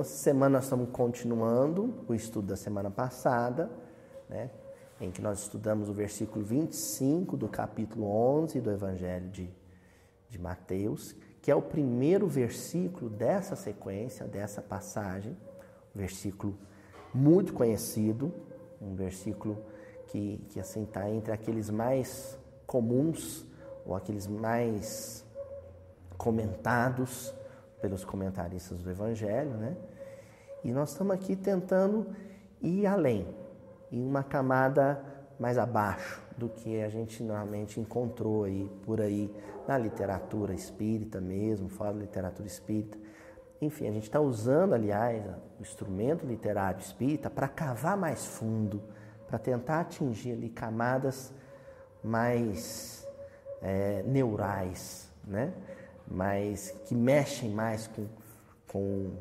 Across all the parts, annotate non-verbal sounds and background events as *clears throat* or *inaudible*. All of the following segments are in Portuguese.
essa semana nós estamos continuando o estudo da semana passada, né, em que nós estudamos o versículo 25 do capítulo 11 do Evangelho de, de Mateus, que é o primeiro versículo dessa sequência, dessa passagem, um versículo muito conhecido, um versículo que, que assim está entre aqueles mais comuns ou aqueles mais comentados pelos comentaristas do Evangelho, né? E nós estamos aqui tentando ir além, em uma camada mais abaixo do que a gente normalmente encontrou aí por aí na literatura espírita mesmo, fora da literatura espírita. Enfim, a gente está usando, aliás, o instrumento literário espírita para cavar mais fundo, para tentar atingir ali camadas mais é, neurais, né? mas que mexem mais com, com,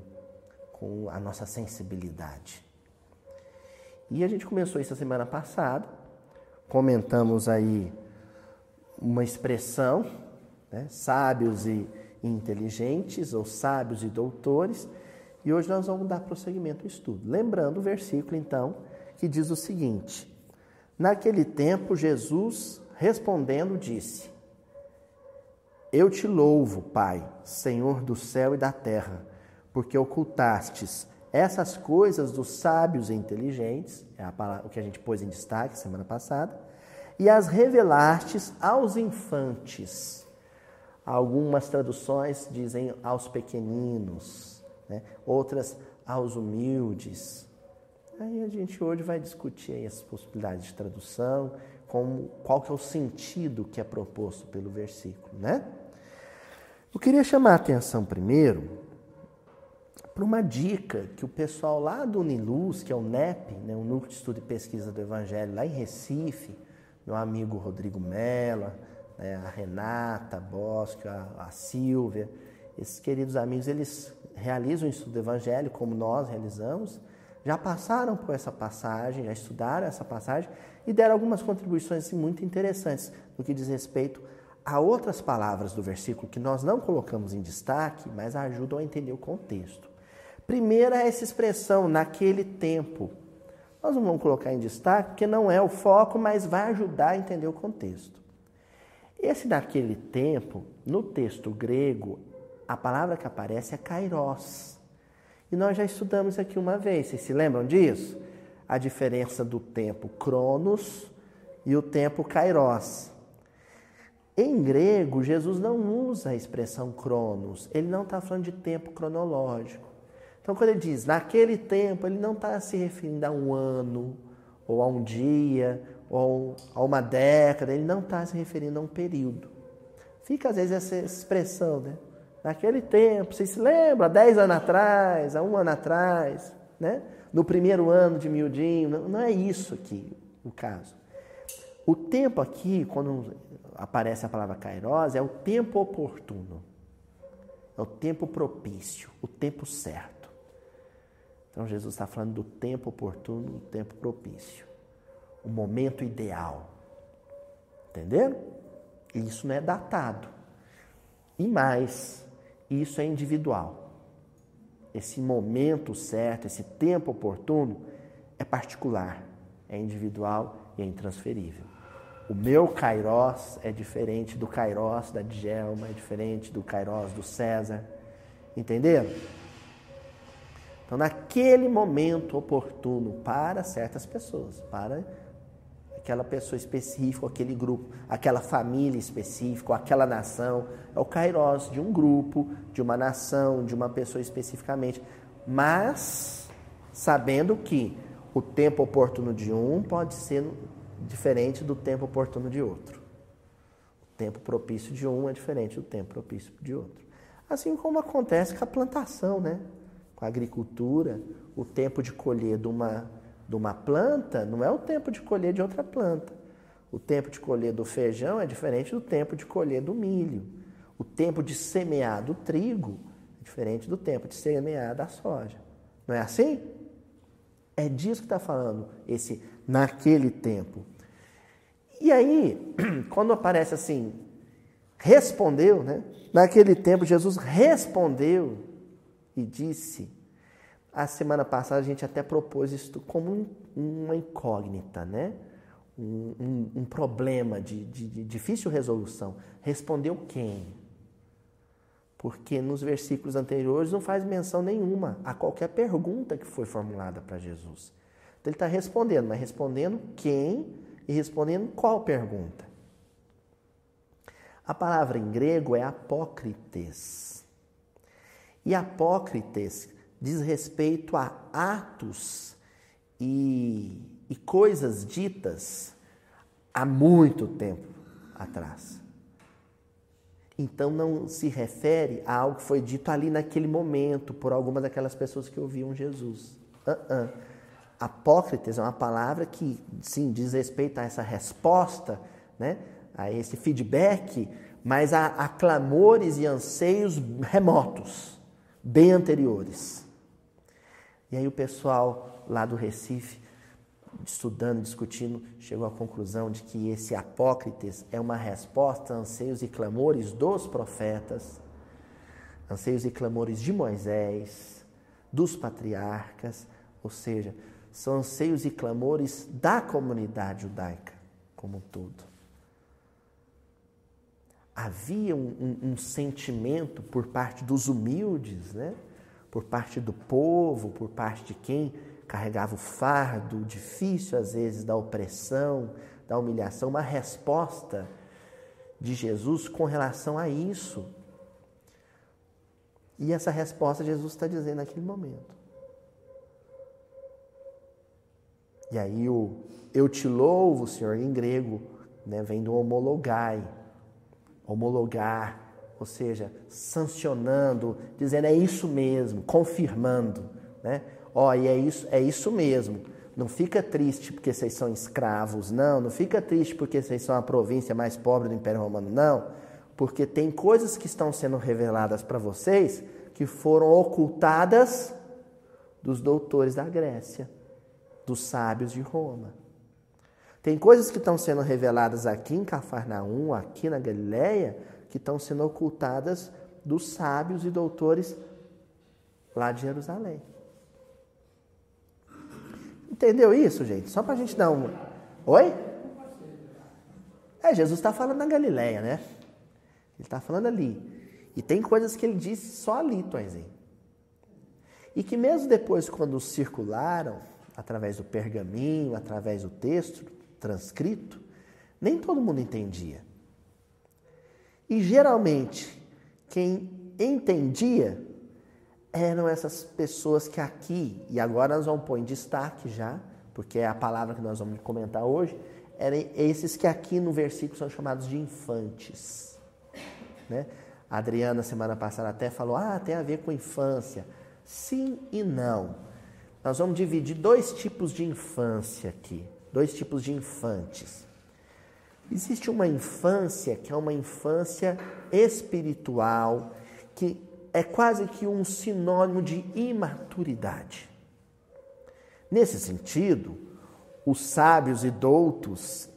com a nossa sensibilidade. E a gente começou isso a semana passada, comentamos aí uma expressão, né, sábios e inteligentes, ou sábios e doutores, e hoje nós vamos dar prosseguimento ao estudo. Lembrando o versículo, então, que diz o seguinte: Naquele tempo, Jesus respondendo disse: eu te louvo, Pai, Senhor do céu e da terra, porque ocultastes essas coisas dos sábios e inteligentes, é palavra, o que a gente pôs em destaque semana passada, e as revelastes aos infantes. Algumas traduções dizem aos pequeninos, né? outras aos humildes. Aí a gente hoje vai discutir as possibilidades de tradução, como, qual que é o sentido que é proposto pelo versículo, né? Eu queria chamar a atenção primeiro para uma dica que o pessoal lá do Uniluz, que é o NEP, né, o Núcleo de Estudo e Pesquisa do Evangelho, lá em Recife, meu amigo Rodrigo Mello, né, a Renata a Bosco, a, a Silvia, esses queridos amigos, eles realizam o estudo do Evangelho como nós realizamos, já passaram por essa passagem, já estudaram essa passagem e deram algumas contribuições assim, muito interessantes no que diz respeito Há outras palavras do versículo que nós não colocamos em destaque, mas ajudam a entender o contexto. Primeira é essa expressão, naquele tempo. Nós não vamos colocar em destaque porque não é o foco, mas vai ajudar a entender o contexto. Esse naquele tempo, no texto grego, a palavra que aparece é kairos. E nós já estudamos aqui uma vez, vocês se lembram disso? A diferença do tempo cronos e o tempo kairos. Em grego, Jesus não usa a expressão cronos, ele não está falando de tempo cronológico. Então, quando ele diz naquele tempo, ele não está se referindo a um ano, ou a um dia, ou a uma década, ele não está se referindo a um período. Fica às vezes essa expressão, né? Naquele tempo, vocês se lembram, há 10 anos atrás, há um ano atrás, né? no primeiro ano de miudinho, não, não é isso aqui o caso. O tempo aqui, quando aparece a palavra kairos, é o tempo oportuno. É o tempo propício, o tempo certo. Então Jesus está falando do tempo oportuno, do tempo propício. O momento ideal. Entenderam? Isso não é datado. E mais, isso é individual. Esse momento certo, esse tempo oportuno é particular, é individual e é intransferível. O meu Kairos é diferente do Kairos da Djelma, é diferente do Kairos do César. Entenderam? Então, naquele momento oportuno para certas pessoas, para aquela pessoa específica, aquele grupo, aquela família específica, aquela nação, é o Kairos de um grupo, de uma nação, de uma pessoa especificamente, mas sabendo que o tempo oportuno de um pode ser diferente do tempo oportuno de outro. O tempo propício de um é diferente do tempo propício de outro. Assim como acontece com a plantação, né? Com a agricultura, o tempo de colher de uma, de uma planta não é o tempo de colher de outra planta. O tempo de colher do feijão é diferente do tempo de colher do milho. O tempo de semear do trigo é diferente do tempo de semear da soja. Não é assim? É disso que está falando esse naquele tempo. E aí, *clears throat* quando aparece assim, respondeu, né? Naquele tempo, Jesus respondeu e disse, a semana passada a gente até propôs isso como uma incógnita, né? Um, um, um problema de, de, de difícil resolução. Respondeu quem? Porque nos versículos anteriores não faz menção nenhuma a qualquer pergunta que foi formulada para Jesus. Então ele está respondendo, mas respondendo quem e respondendo qual pergunta. A palavra em grego é apócrites. E apócrites diz respeito a atos e, e coisas ditas há muito tempo atrás. Então não se refere a algo que foi dito ali naquele momento por algumas daquelas pessoas que ouviam Jesus. Uh -uh. Apócrites é uma palavra que, sim, diz respeito a essa resposta, né? a esse feedback, mas a, a clamores e anseios remotos, bem anteriores. E aí o pessoal lá do Recife, estudando, discutindo, chegou à conclusão de que esse Apócrites é uma resposta a anseios e clamores dos profetas, anseios e clamores de Moisés, dos patriarcas, ou seja, são anseios e clamores da comunidade judaica como um todo havia um, um, um, sentimento por parte dos humildes, né? por parte do povo, por parte de quem carregava o fardo difícil, às vezes, da opressão, da humilhação, uma resposta de Jesus com relação a isso. E essa resposta Jesus está dizendo naquele momento. E aí o eu te louvo, Senhor, em grego, né, vem do homologai, homologar, ou seja, sancionando, dizendo é isso mesmo, confirmando, né? Ó, e é isso, é isso mesmo. Não fica triste porque vocês são escravos, não. Não fica triste porque vocês são a província mais pobre do Império Romano, não. Porque tem coisas que estão sendo reveladas para vocês que foram ocultadas dos doutores da Grécia, dos sábios de Roma. Tem coisas que estão sendo reveladas aqui em Cafarnaum, aqui na Galileia, que estão sendo ocultadas dos sábios e doutores lá de Jerusalém. Entendeu isso, gente? Só para a gente dar um. Oi? É, Jesus está falando na Galileia, né? Ele está falando ali. E tem coisas que ele disse só ali, Toizinho. E que mesmo depois, quando circularam, através do pergaminho, através do texto, transcrito, nem todo mundo entendia. E geralmente, quem entendia eram essas pessoas que aqui, e agora nós vamos pôr em destaque já, porque é a palavra que nós vamos comentar hoje, eram esses que aqui no versículo são chamados de infantes. Né? A Adriana, semana passada, até falou: ah, tem a ver com infância. Sim e não. Nós vamos dividir dois tipos de infância aqui dois tipos de infantes. Existe uma infância que é uma infância espiritual, que é quase que um sinônimo de imaturidade. Nesse sentido, os sábios e doutos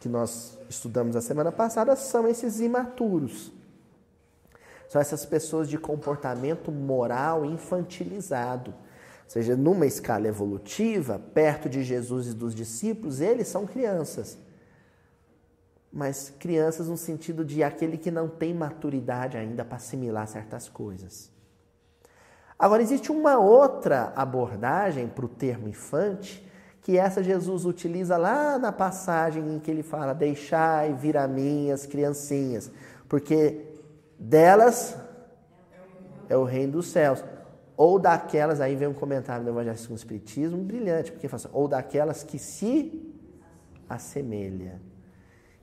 que nós estudamos a semana passada são esses imaturos. São essas pessoas de comportamento moral infantilizado ou seja, numa escala evolutiva, perto de Jesus e dos discípulos, eles são crianças. Mas crianças no sentido de aquele que não tem maturidade ainda para assimilar certas coisas. Agora, existe uma outra abordagem para o termo infante, que essa Jesus utiliza lá na passagem em que ele fala: Deixai vir a mim as criancinhas, porque delas é o reino dos céus ou daquelas, aí vem um comentário do Evangelho segundo o Espiritismo brilhante, porque fala assim, ou daquelas que se assemelha.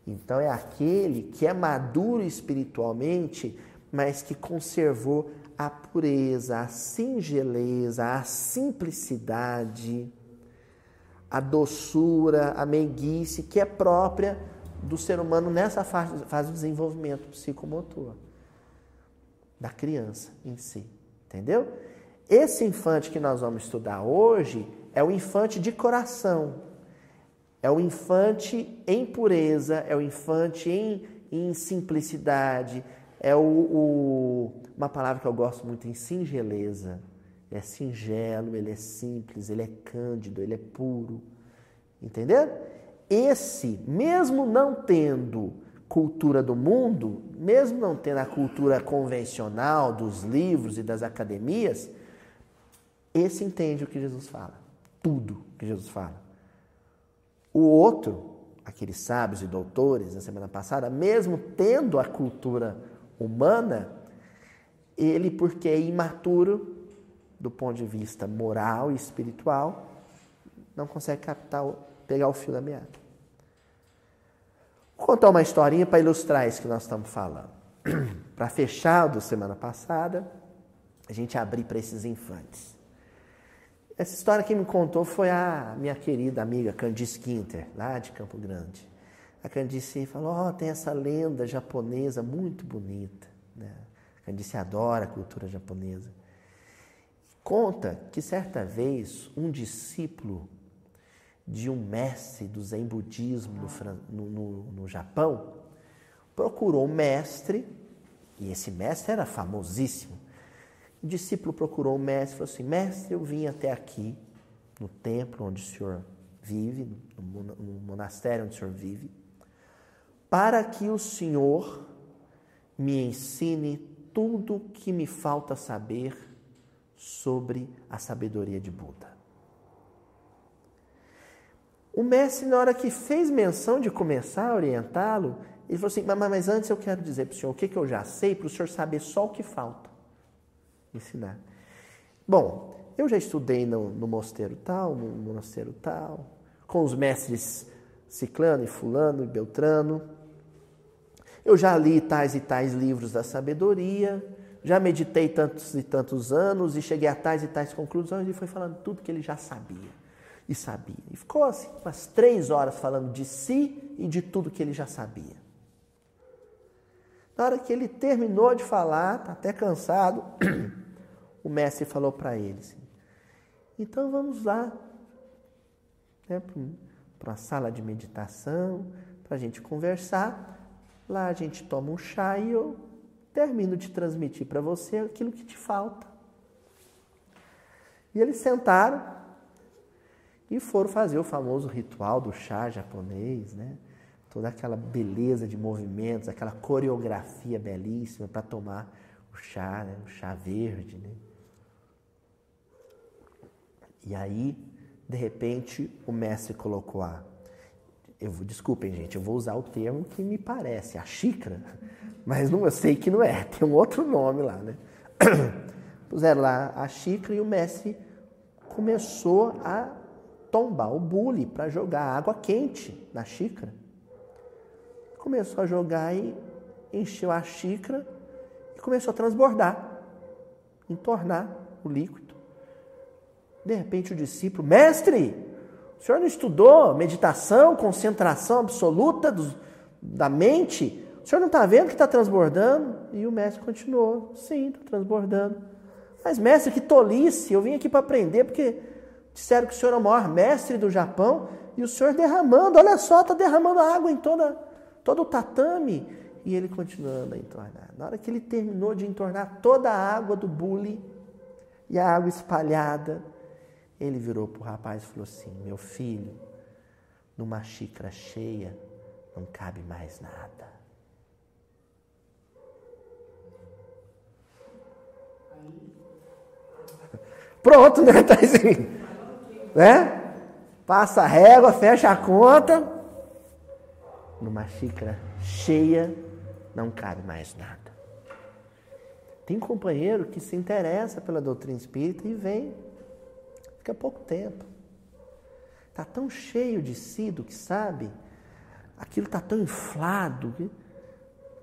Então é aquele que é maduro espiritualmente, mas que conservou a pureza, a singeleza, a simplicidade, a doçura, a meiguice que é própria do ser humano nessa fase, fase do desenvolvimento psicomotor, da criança em si. Entendeu? Esse infante que nós vamos estudar hoje é o infante de coração, é o infante em pureza, é o infante em, em simplicidade, é o, o, uma palavra que eu gosto muito em singeleza. Ele é singelo, ele é simples, ele é cândido, ele é puro. Entendeu? Esse, mesmo não tendo cultura do mundo, mesmo não tendo a cultura convencional dos livros e das academias, esse entende o que Jesus fala. Tudo que Jesus fala. O outro, aqueles sábios e doutores na semana passada, mesmo tendo a cultura humana, ele, porque é imaturo do ponto de vista moral e espiritual, não consegue captar, pegar o fio da meada. Vou contar uma historinha para ilustrar isso que nós estamos falando. *clears throat* para fechar do semana passada, a gente abrir para esses infantes. Essa história que me contou foi a minha querida amiga Candice Quinter, lá de Campo Grande. A Candice falou: Ó, oh, tem essa lenda japonesa muito bonita. Né? A Candice adora a cultura japonesa. Conta que certa vez um discípulo de um mestre do Zen budismo no, no, no Japão procurou um mestre, e esse mestre era famosíssimo, o discípulo procurou o mestre e falou assim: Mestre, eu vim até aqui, no templo onde o senhor vive, no monastério onde o senhor vive, para que o senhor me ensine tudo que me falta saber sobre a sabedoria de Buda. O mestre, na hora que fez menção de começar a orientá-lo, ele falou assim: Mas antes eu quero dizer para o senhor o que, que eu já sei, para o senhor saber só o que falta ensinar. Bom, eu já estudei no, no mosteiro tal, no mosteiro tal, com os mestres Ciclano e Fulano e Beltrano. Eu já li tais e tais livros da sabedoria, já meditei tantos e tantos anos e cheguei a tais e tais conclusões e foi falando tudo que ele já sabia e sabia. E ficou assim, umas três horas falando de si e de tudo que ele já sabia. Na hora que ele terminou de falar, tá até cansado, *clears throat* o mestre falou para ele assim, então vamos lá né, para uma sala de meditação, para a gente conversar. Lá a gente toma um chá e eu termino de transmitir para você aquilo que te falta. E eles sentaram e foram fazer o famoso ritual do chá japonês, né? Toda aquela beleza de movimentos, aquela coreografia belíssima para tomar o chá, né? o chá verde, né? E aí, de repente, o mestre colocou a. Eu, desculpem, gente, eu vou usar o termo que me parece, a xícara, *laughs* mas não, eu sei que não é, *laughs* tem um outro nome lá, né? *clears throat* Puseram lá a xícara e o mestre começou a tombar o bule para jogar água quente na xícara. Começou a jogar e encheu a xícara e começou a transbordar, entornar o líquido. De repente o discípulo, mestre, o senhor não estudou meditação, concentração absoluta do, da mente? O senhor não está vendo que está transbordando? E o mestre continuou, sim, está transbordando. Mas mestre, que tolice, eu vim aqui para aprender porque disseram que o senhor é o maior mestre do Japão e o senhor derramando, olha só, está derramando água em toda, todo o tatame. E ele continuando a entornar. Na hora que ele terminou de entornar toda a água do bule e a água espalhada, ele virou para o rapaz e falou assim: Meu filho, numa xícara cheia não cabe mais nada. *laughs* Pronto, né? *laughs* Né? Passa a régua, fecha a conta. Numa xícara cheia não cabe mais nada. Tem companheiro que se interessa pela doutrina espírita e vem Fica pouco tempo. Está tão cheio de si do que sabe, aquilo está tão inflado, que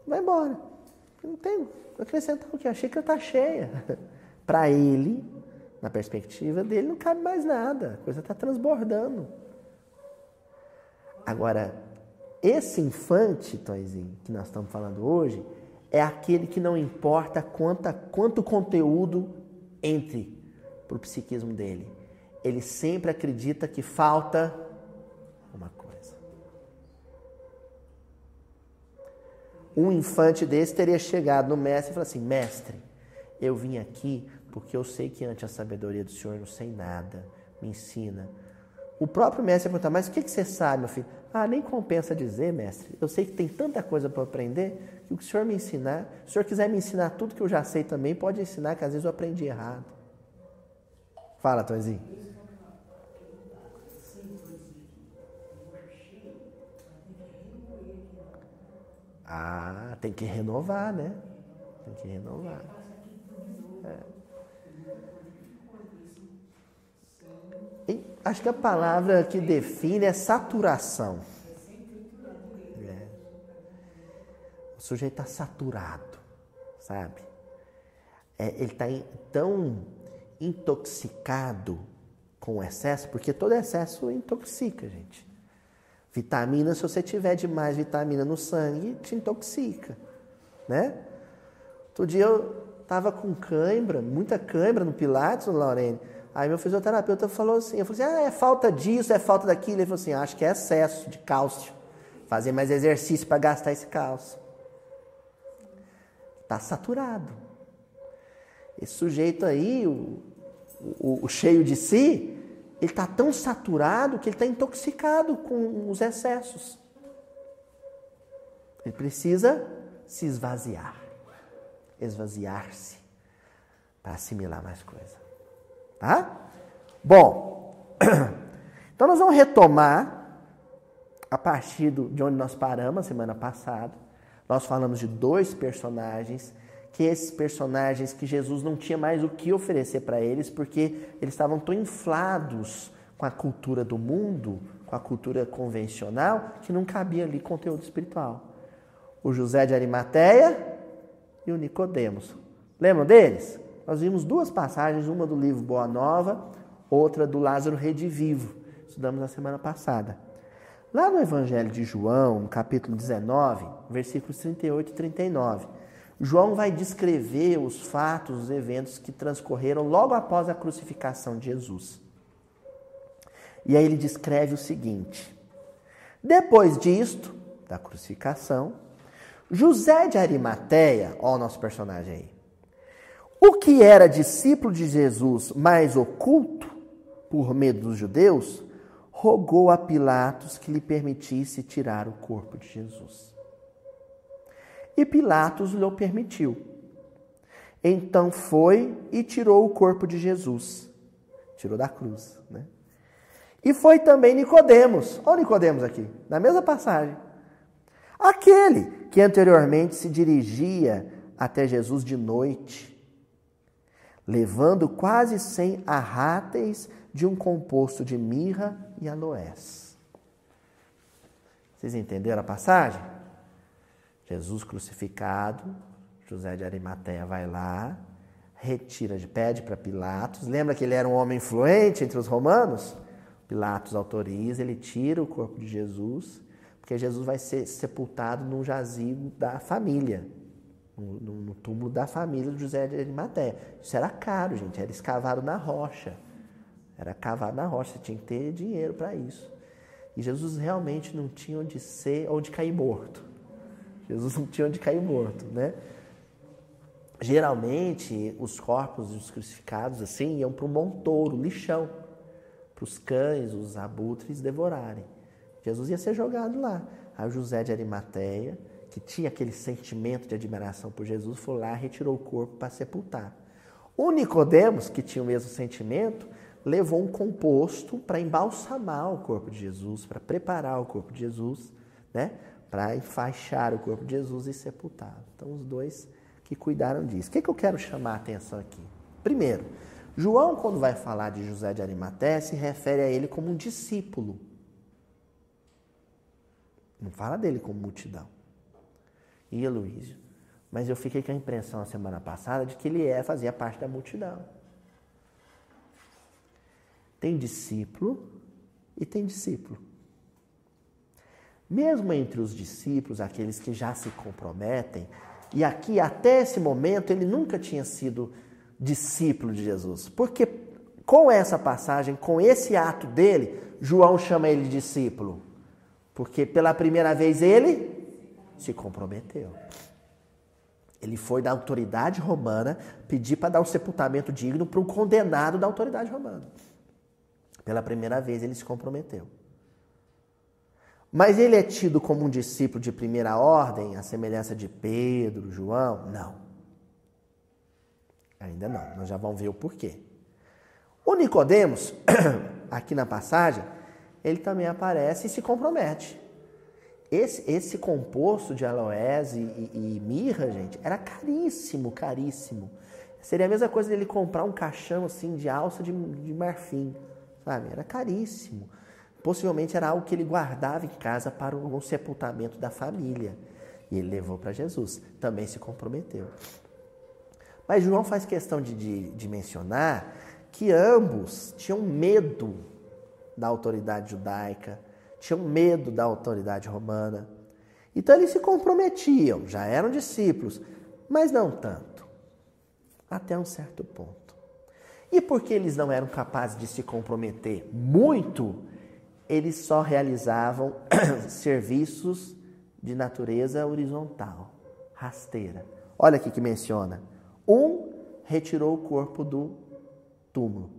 vai embora. Não tem acrescentar o que? A xícara está cheia. *laughs* Para ele, na perspectiva dele, não cabe mais nada. A coisa está transbordando. Agora, esse infante, Toizinho, que nós estamos falando hoje, é aquele que não importa quanta, quanto conteúdo entre para o psiquismo dele ele sempre acredita que falta uma coisa. um infante desse teria chegado no mestre e falado assim: Mestre, eu vim aqui porque eu sei que ante a sabedoria do Senhor não sei nada, me ensina. O próprio mestre ia perguntar: Mas o que, que você sabe, meu filho? Ah, nem compensa dizer, mestre. Eu sei que tem tanta coisa para aprender que o que o senhor me ensinar, se o senhor quiser me ensinar tudo que eu já sei também, pode ensinar, que às vezes eu aprendi errado. Fala, Tonzinho. Ah, tem que renovar, né? Tem que renovar. É. Acho que a palavra que define é saturação. É. O sujeito está saturado, sabe? É, ele está tão intoxicado com o excesso, porque todo excesso intoxica, gente. Vitamina, se você tiver demais vitamina no sangue, te intoxica, né? Outro dia eu tava com cãibra, muita cãibra no Pilates, no Lorene. Aí meu fisioterapeuta falou assim, eu falei assim, ah, é falta disso, é falta daquilo. Ele falou assim, acho que é excesso de cálcio. Fazer mais exercício para gastar esse cálcio. Tá saturado. Esse sujeito aí, o, o, o cheio de si, ele está tão saturado que ele está intoxicado com os excessos. Ele precisa se esvaziar, esvaziar-se para assimilar mais coisa. Tá? Bom, *clears throat* então nós vamos retomar a partir de onde nós paramos semana passada. Nós falamos de dois personagens que esses personagens que Jesus não tinha mais o que oferecer para eles, porque eles estavam tão inflados com a cultura do mundo, com a cultura convencional, que não cabia ali conteúdo espiritual. O José de Arimateia e o Nicodemos. Lembram deles? Nós vimos duas passagens, uma do livro Boa Nova, outra do Lázaro Redivivo. Estudamos na semana passada. Lá no Evangelho de João, no capítulo 19, versículos 38 e 39, João vai descrever os fatos, os eventos que transcorreram logo após a crucificação de Jesus. E aí ele descreve o seguinte: Depois disto, da crucificação, José de Arimateia, ó o nosso personagem aí, o que era discípulo de Jesus, mais oculto, por medo dos judeus, rogou a Pilatos que lhe permitisse tirar o corpo de Jesus. E Pilatos lhe permitiu. Então foi e tirou o corpo de Jesus. Tirou da cruz, né? E foi também Nicodemos. Olha Nicodemos aqui, na mesma passagem. Aquele que anteriormente se dirigia até Jesus de noite, levando quase cem arráteis de um composto de mirra e aloés. Vocês entenderam a passagem? Jesus crucificado, José de Arimateia vai lá, retira, pede para Pilatos. Lembra que ele era um homem influente entre os romanos? Pilatos autoriza, ele tira o corpo de Jesus, porque Jesus vai ser sepultado no jazigo da família, no, no túmulo da família de José de Arimateia. Isso era caro, gente, era escavado na rocha. Era cavado na rocha, você tinha que ter dinheiro para isso. E Jesus realmente não tinha onde ser, onde cair morto. Jesus não tinha onde cair morto, né? Geralmente, os corpos dos crucificados assim iam para um montouro, lixão, para os cães, os abutres devorarem. Jesus ia ser jogado lá. Aí José de Arimateia, que tinha aquele sentimento de admiração por Jesus, foi lá e retirou o corpo para sepultar. O Nicodemos, que tinha o mesmo sentimento, levou um composto para embalsamar o corpo de Jesus, para preparar o corpo de Jesus, né? Para enfaixar o corpo de Jesus e sepultá-lo. Então, os dois que cuidaram disso. O que, é que eu quero chamar a atenção aqui? Primeiro, João, quando vai falar de José de Arimaté, se refere a ele como um discípulo. Não fala dele como multidão. E Luísio. Mas eu fiquei com a impressão a semana passada de que ele é, fazia parte da multidão. Tem discípulo e tem discípulo. Mesmo entre os discípulos, aqueles que já se comprometem, e aqui até esse momento ele nunca tinha sido discípulo de Jesus, porque com essa passagem, com esse ato dele, João chama ele de discípulo, porque pela primeira vez ele Se comprometeu. Ele foi da autoridade romana pedir para dar um sepultamento digno para um condenado da autoridade romana. Pela primeira vez ele se comprometeu. Mas ele é tido como um discípulo de primeira ordem, a semelhança de Pedro, João? Não. Ainda não. Nós já vamos ver o porquê. O Nicodemos, *clears throat* aqui na passagem, ele também aparece e se compromete. Esse, esse composto de aloés e, e, e, mirra, gente, era caríssimo, caríssimo. Seria a mesma coisa dele comprar um caixão assim de alça de, de marfim, sabe? Era caríssimo. Possivelmente era algo que ele guardava em casa para o sepultamento da família. E ele levou para Jesus. Também se comprometeu. Mas João faz questão de, de, de mencionar que ambos tinham medo da autoridade judaica, tinham medo da autoridade romana. Então eles se comprometiam, já eram discípulos, mas não tanto, até um certo ponto. E porque eles não eram capazes de se comprometer muito, eles só realizavam *clears throat* serviços de natureza horizontal, rasteira. Olha aqui que menciona. Um retirou o corpo do túmulo,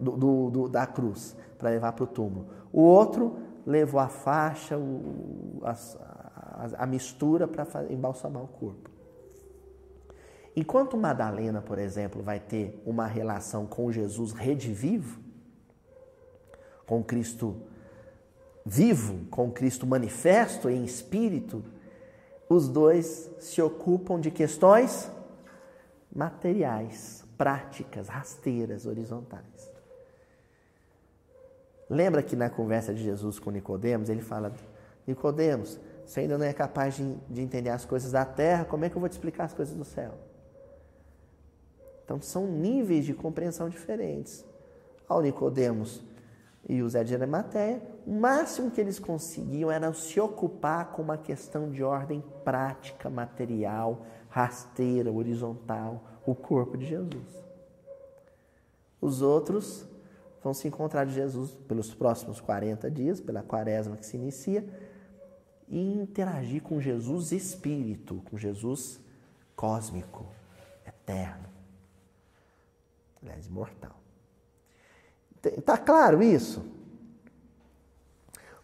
do, do, do da cruz, para levar para o túmulo. O outro levou a faixa, o, a, a, a mistura para embalsamar o corpo. Enquanto Madalena, por exemplo, vai ter uma relação com Jesus redivivo, com Cristo vivo, com Cristo manifesto em espírito, os dois se ocupam de questões materiais, práticas, rasteiras, horizontais. Lembra que na conversa de Jesus com Nicodemos, ele fala: Nicodemos, você ainda não é capaz de, de entender as coisas da terra, como é que eu vou te explicar as coisas do céu? Então são níveis de compreensão diferentes. Ao Nicodemos e o Zé de Arimateia, o máximo que eles conseguiam era se ocupar com uma questão de ordem prática, material, rasteira, horizontal, o corpo de Jesus. Os outros vão se encontrar de Jesus pelos próximos 40 dias, pela quaresma que se inicia, e interagir com Jesus espírito, com Jesus cósmico, eterno, aliás, imortal. Está claro isso?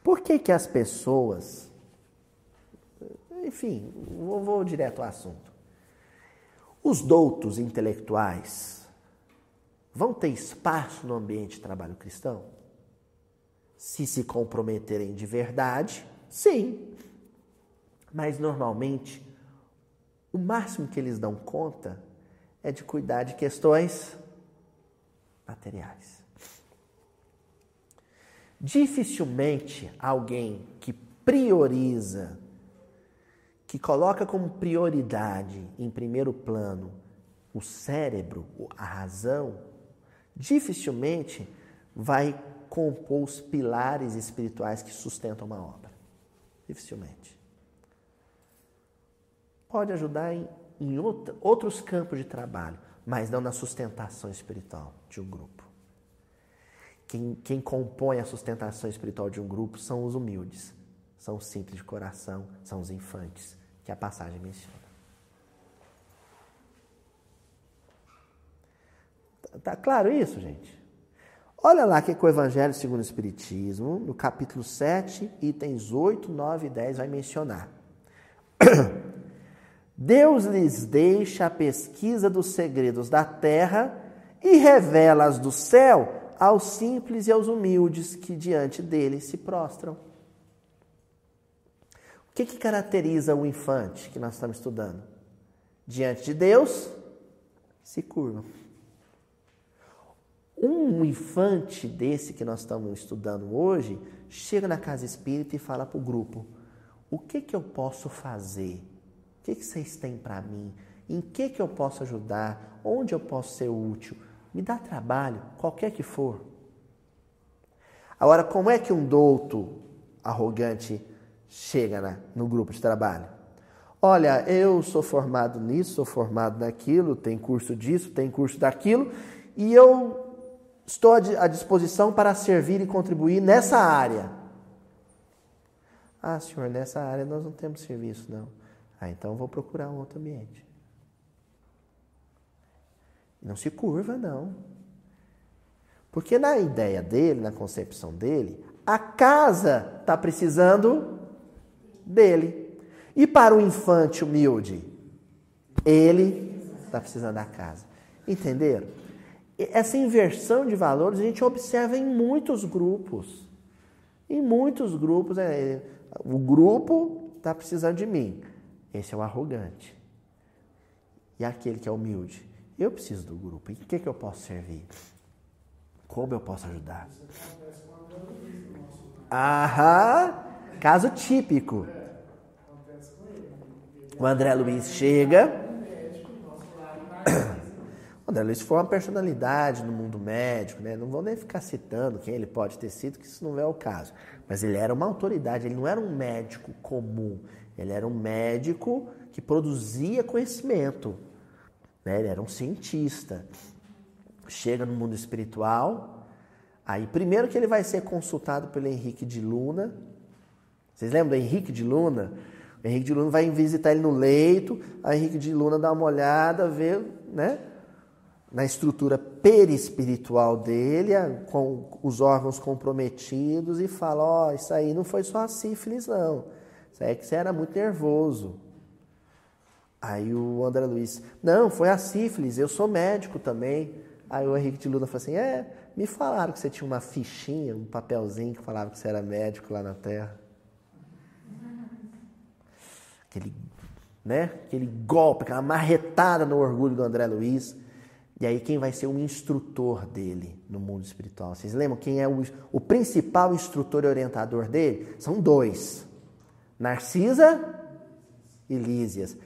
Por que, que as pessoas. Enfim, vou, vou direto ao assunto. Os doutos intelectuais vão ter espaço no ambiente de trabalho cristão? Se se comprometerem de verdade, sim. Mas normalmente, o máximo que eles dão conta é de cuidar de questões materiais. Dificilmente alguém que prioriza, que coloca como prioridade em primeiro plano o cérebro, a razão, dificilmente vai compor os pilares espirituais que sustentam uma obra. Dificilmente. Pode ajudar em, em outra, outros campos de trabalho, mas não na sustentação espiritual de um grupo. Quem, quem compõe a sustentação espiritual de um grupo são os humildes, são os simples de coração, são os infantes, que a passagem menciona. Tá claro isso, gente? Olha lá que, que o Evangelho segundo o Espiritismo, no capítulo 7, itens 8, 9 e 10, vai mencionar. *clears throat* Deus lhes deixa a pesquisa dos segredos da terra e revela as do céu aos simples e aos humildes que diante dele se prostram. O que, que caracteriza o infante que nós estamos estudando? Diante de Deus, se curva. Um infante desse que nós estamos estudando hoje chega na casa espírita e fala para o grupo: o que, que eu posso fazer? O que, que vocês têm para mim? Em que, que eu posso ajudar? Onde eu posso ser útil? Me dá trabalho, qualquer que for. Agora, como é que um douto arrogante chega no grupo de trabalho? Olha, eu sou formado nisso, sou formado naquilo, tem curso disso, tem curso daquilo, e eu Estou à disposição para servir e contribuir nessa área. Ah, senhor, nessa área nós não temos serviço, não. Ah, então vou procurar um outro ambiente. Não se curva, não. Porque na ideia dele, na concepção dele, a casa está precisando dele. E para o infante humilde, ele está precisando da casa. Entenderam? Essa inversão de valores a gente observa em muitos grupos. Em muitos grupos, é, o grupo está precisando de mim. Esse é o arrogante. E aquele que é humilde. Eu preciso do grupo. Em que, que eu posso servir? Como eu posso ajudar? Aham! Caso típico. O André Luiz chega. O André Luiz foi uma personalidade no mundo médico, né? Não vou nem ficar citando quem ele pode ter sido, que isso não é o caso. Mas ele era uma autoridade, ele não era um médico comum. Ele era um médico que produzia conhecimento. Né? Ele era um cientista. Chega no mundo espiritual, aí primeiro que ele vai ser consultado pelo Henrique de Luna. Vocês lembram do Henrique de Luna? O Henrique de Luna vai visitar ele no leito, a Henrique de Luna dá uma olhada, vê, né? Na estrutura perispiritual dele, com os órgãos comprometidos, e fala: Ó, oh, isso aí não foi só a sífilis, não. Isso aí é que você era muito nervoso. Aí o André Luiz, não, foi a sífilis, eu sou médico também. Aí o Henrique de Luna falou assim: é, me falaram que você tinha uma fichinha, um papelzinho que falava que você era médico lá na Terra. Aquele, né, aquele golpe, aquela marretada no orgulho do André Luiz. E aí quem vai ser o instrutor dele no mundo espiritual? Vocês lembram quem é o, o principal instrutor e orientador dele? São dois. Narcisa e Lísias.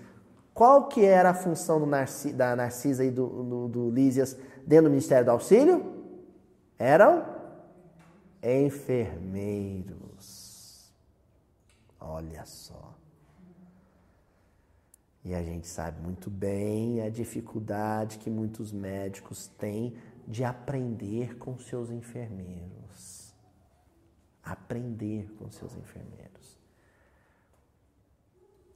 Qual que era a função Narci, da Narcisa e do, do, do Lísias dentro do Ministério do Auxílio? Eram enfermeiros. Olha só. E a gente sabe muito bem a dificuldade que muitos médicos têm de aprender com seus enfermeiros. Aprender com seus enfermeiros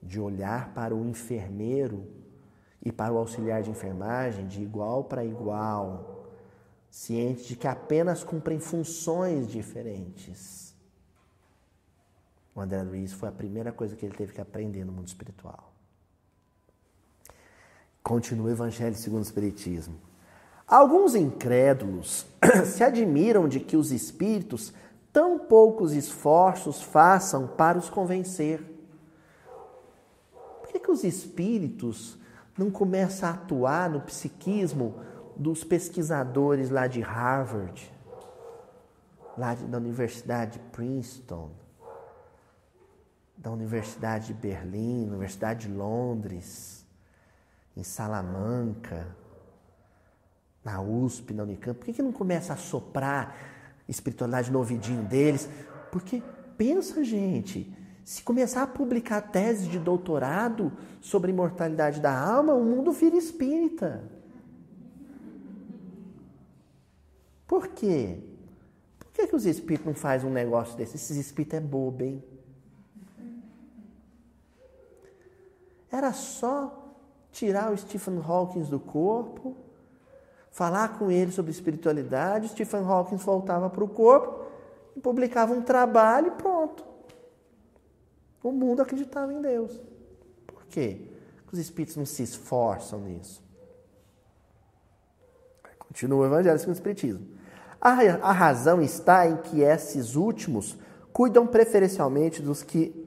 de olhar para o enfermeiro e para o auxiliar de enfermagem de igual para igual, ciente de que apenas cumprem funções diferentes. O André Luiz foi a primeira coisa que ele teve que aprender no mundo espiritual. Continua o Evangelho segundo o Espiritismo. Alguns incrédulos *clears throat* se admiram de que os espíritos tão poucos esforços façam para os convencer que, que os espíritos não começam a atuar no psiquismo dos pesquisadores lá de Harvard, lá da Universidade de Princeton, da Universidade de Berlim, Universidade de Londres, em Salamanca, na USP, na Unicamp? Por que, que não começa a soprar espiritualidade no ouvidinho deles? Porque pensa, gente, se começar a publicar teses de doutorado sobre imortalidade da alma, o mundo vira espírita. Por quê? Por que, que os espíritos não fazem um negócio desse? Esses espíritos é bobo, hein? Era só tirar o Stephen Hawking do corpo, falar com ele sobre espiritualidade, Stephen Hawking voltava para o corpo, publicava um trabalho e pronto. O mundo acreditava em Deus. Por quê? Os espíritos não se esforçam nisso. Continua o Evangelho segundo o Espiritismo. A, a razão está em que esses últimos cuidam preferencialmente dos que,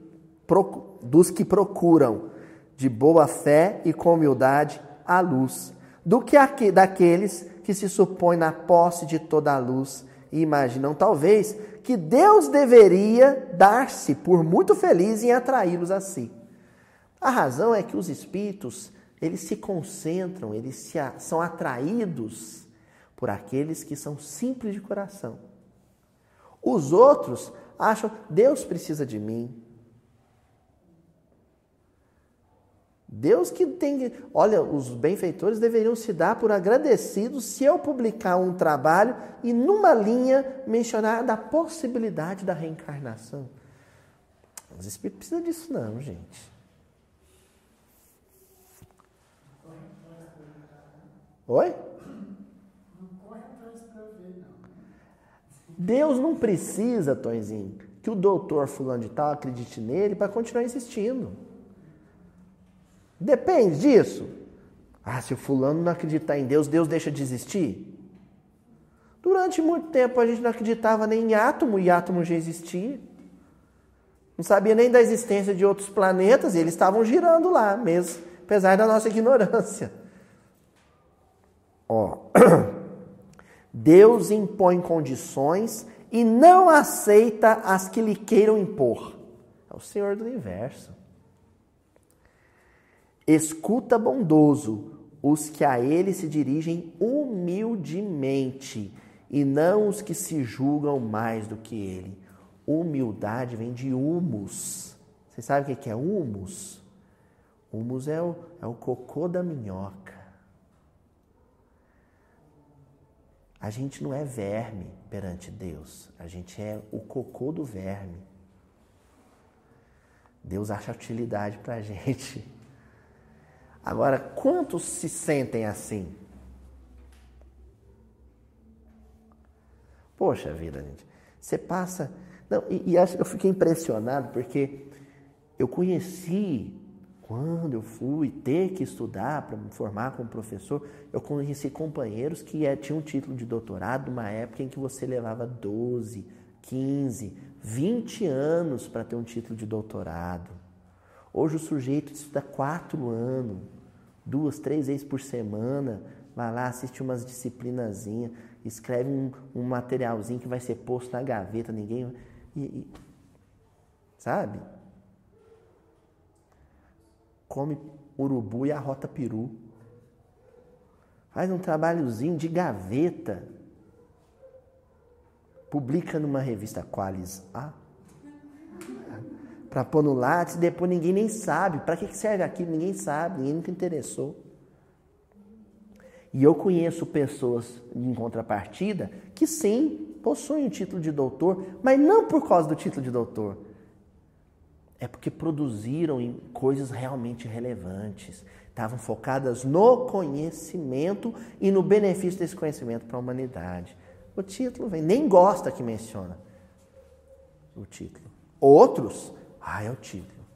dos que procuram de boa fé e com humildade a luz, do que aqui, daqueles que se supõem na posse de toda a luz e imaginam talvez que Deus deveria dar-se por muito feliz em atraí-los a si. A razão é que os espíritos, eles se concentram, eles se, são atraídos por aqueles que são simples de coração. Os outros acham, Deus precisa de mim, Deus que tem. Olha, os benfeitores deveriam se dar por agradecidos se eu publicar um trabalho e, numa linha, mencionar da possibilidade da reencarnação. Os espíritos precisam disso, não, gente. Oi? Deus não precisa, Tonzinho, que o doutor Fulano de Tal acredite nele para continuar insistindo. Depende disso. Ah, se o fulano não acreditar em Deus, Deus deixa de existir? Durante muito tempo a gente não acreditava nem em átomo e átomo já existia. Não sabia nem da existência de outros planetas e eles estavam girando lá mesmo, apesar da nossa ignorância. Ó, *clears throat* Deus impõe condições e não aceita as que lhe queiram impor. É o Senhor do universo. Escuta bondoso os que a ele se dirigem humildemente e não os que se julgam mais do que ele. Humildade vem de humus. Você sabe o que é humus? Humus é o, é o cocô da minhoca. A gente não é verme perante Deus, a gente é o cocô do verme. Deus acha utilidade para a *laughs* gente. Agora, quantos se sentem assim? Poxa vida, gente. Você passa. Não, e, e eu fiquei impressionado porque eu conheci quando eu fui ter que estudar para me formar como professor, eu conheci companheiros que é, tinham título de doutorado numa época em que você levava 12, 15, 20 anos para ter um título de doutorado. Hoje o sujeito estuda quatro anos, duas, três vezes por semana, vai lá, assiste umas disciplinazinhas, escreve um, um materialzinho que vai ser posto na gaveta, ninguém. E, e, sabe? come urubu e arrota peru. Faz um trabalhozinho de gaveta. Publica numa revista Qualis A. Para pôr no látis e depois ninguém nem sabe. Para que serve aquilo? Ninguém sabe, ninguém nunca interessou. E eu conheço pessoas em contrapartida que sim, possuem o título de doutor, mas não por causa do título de doutor, é porque produziram coisas realmente relevantes. Estavam focadas no conhecimento e no benefício desse conhecimento para a humanidade. O título vem, nem gosta que menciona o título. Outros, ah, é o título.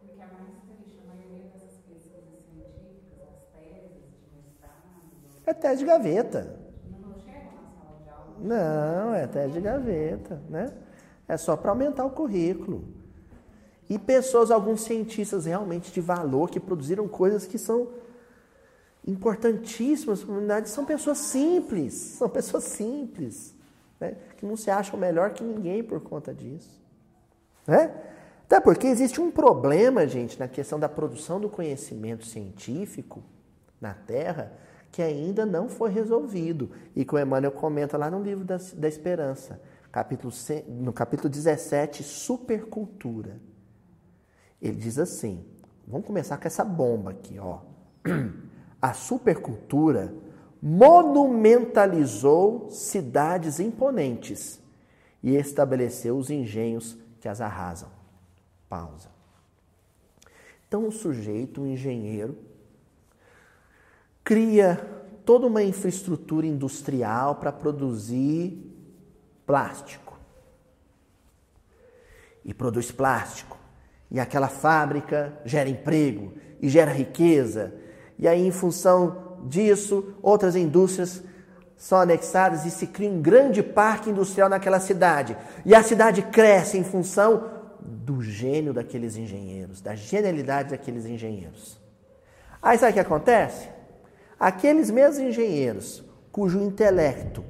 Porque a mais triste, a maioria dessas pesquisas científicas, as teses de mestrado. É tese de gaveta. Não chegam na sala de aula. Não, é tese de gaveta, né? É só para aumentar o currículo. E pessoas, alguns cientistas realmente de valor, que produziram coisas que são importantíssimas para a humanidade, são pessoas simples, são pessoas simples, né? que não se acham melhor que ninguém por conta disso. Né? Até porque existe um problema, gente, na questão da produção do conhecimento científico na Terra, que ainda não foi resolvido. E que o Emmanuel comenta lá no livro da, da Esperança capítulo, no capítulo 17, supercultura. Ele diz assim: vamos começar com essa bomba aqui, ó. *clears throat* A supercultura monumentalizou cidades imponentes e estabeleceu os engenhos que as arrasam. Pausa. Então, o sujeito, o engenheiro, cria toda uma infraestrutura industrial para produzir plástico. E produz plástico. E aquela fábrica gera emprego e gera riqueza. E aí, em função disso, outras indústrias são anexadas e se cria um grande parque industrial naquela cidade. E a cidade cresce em função do gênio daqueles engenheiros, da genialidade daqueles engenheiros. Aí sabe o que acontece? Aqueles mesmos engenheiros cujo intelecto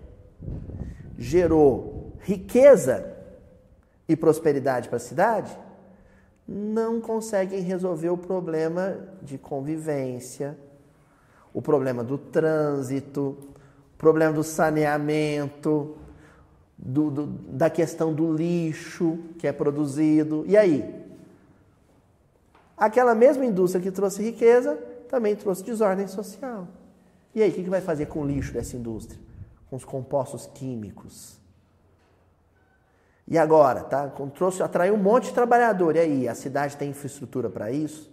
gerou riqueza e prosperidade para a cidade, não conseguem resolver o problema de convivência, o problema do trânsito, o problema do saneamento, do, do, da questão do lixo que é produzido. E aí? Aquela mesma indústria que trouxe riqueza também trouxe desordem social. E aí, o que vai fazer com o lixo dessa indústria? com os compostos químicos. E agora, tá? Trouxe, atraiu um monte de trabalhador. E aí, a cidade tem infraestrutura para isso?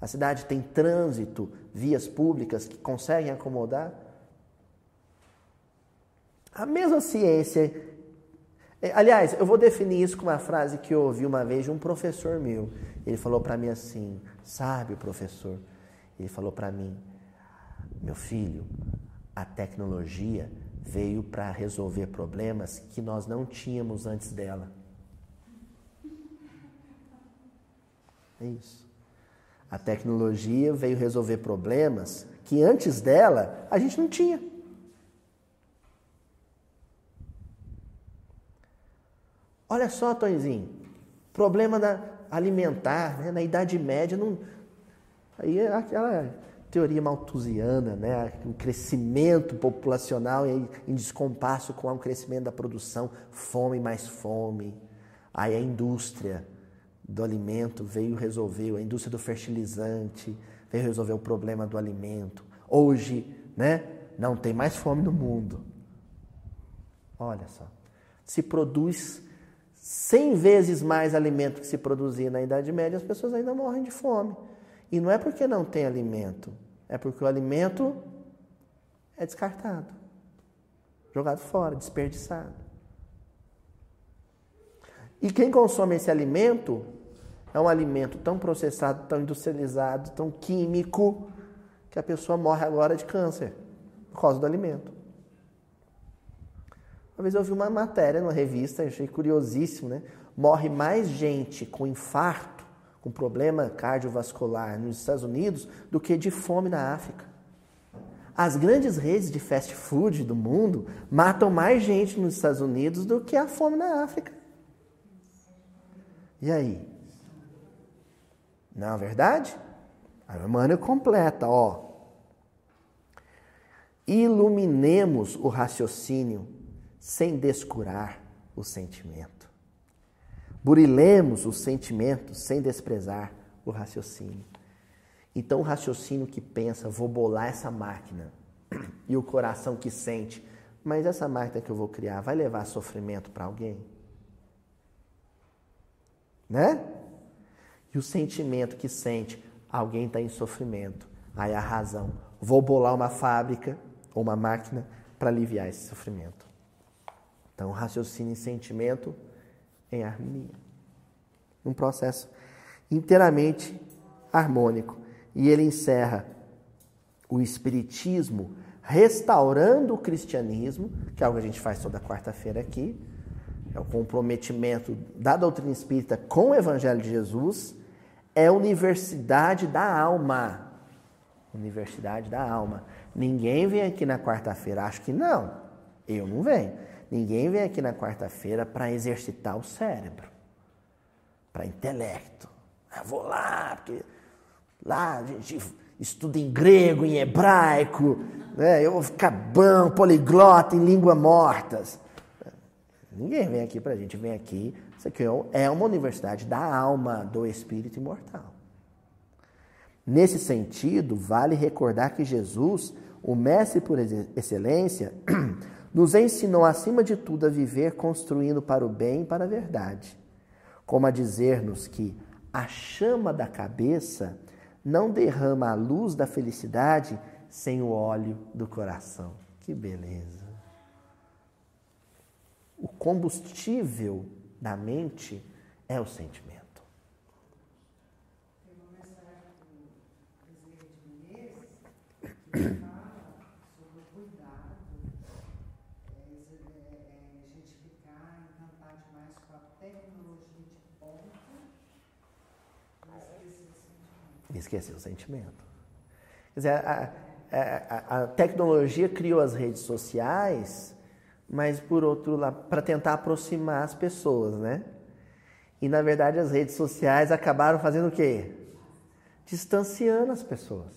A cidade tem trânsito, vias públicas que conseguem acomodar. A mesma ciência. É, aliás, eu vou definir isso com uma frase que eu ouvi uma vez de um professor meu. Ele falou para mim assim: Sabe, professor? Ele falou para mim: Meu filho, a tecnologia veio para resolver problemas que nós não tínhamos antes dela. É isso. A tecnologia veio resolver problemas que antes dela a gente não tinha. Olha só, Tonzinho, problema da alimentar, né? na Idade Média, não... aí é aquela teoria malthusiana, né? o crescimento populacional em descompasso com o crescimento da produção, fome mais fome, aí a indústria, do alimento veio resolver, a indústria do fertilizante veio resolver o problema do alimento. Hoje, né, não tem mais fome no mundo. Olha só, se produz 100 vezes mais alimento que se produzia na Idade Média, as pessoas ainda morrem de fome. E não é porque não tem alimento, é porque o alimento é descartado, jogado fora, desperdiçado. E quem consome esse alimento é um alimento tão processado, tão industrializado, tão químico, que a pessoa morre agora de câncer por causa do alimento. Uma vez eu vi uma matéria numa revista, achei curiosíssimo, né? Morre mais gente com infarto, com problema cardiovascular nos Estados Unidos do que de fome na África. As grandes redes de fast food do mundo matam mais gente nos Estados Unidos do que a fome na África. E aí? Não é verdade? A Emmanuel completa, ó. Iluminemos o raciocínio sem descurar o sentimento. Burilemos o sentimento sem desprezar o raciocínio. Então, o raciocínio que pensa, vou bolar essa máquina, *clears throat* e o coração que sente, mas essa máquina que eu vou criar vai levar sofrimento para alguém? Né? O sentimento que sente, alguém está em sofrimento. Aí a razão, vou bolar uma fábrica ou uma máquina para aliviar esse sofrimento. Então, raciocínio e sentimento em harmonia. Um processo inteiramente harmônico. E ele encerra o Espiritismo restaurando o cristianismo, que é algo que a gente faz toda quarta-feira aqui, é o comprometimento da doutrina espírita com o Evangelho de Jesus, é universidade da alma. Universidade da alma. Ninguém vem aqui na quarta-feira, acho que não. Eu não venho. Ninguém vem aqui na quarta-feira para exercitar o cérebro, para intelecto. Eu vou lá, porque lá a gente estuda em grego, em hebraico, né? eu vou ficar bom, poliglota em língua mortas. Ninguém vem aqui para a gente, vem aqui. Isso aqui é uma universidade da alma, do espírito imortal. Nesse sentido, vale recordar que Jesus, o mestre por excelência, *clears throat* nos ensinou acima de tudo a viver construindo para o bem e para a verdade, como a dizer-nos que a chama da cabeça não derrama a luz da felicidade sem o óleo do coração. Que beleza! O combustível da mente é o sentimento. Esquecer o sentimento. Quer dizer, a, a, a tecnologia criou as redes sociais mas por outro lado, para tentar aproximar as pessoas, né? E na verdade as redes sociais acabaram fazendo o quê? Distanciando as pessoas.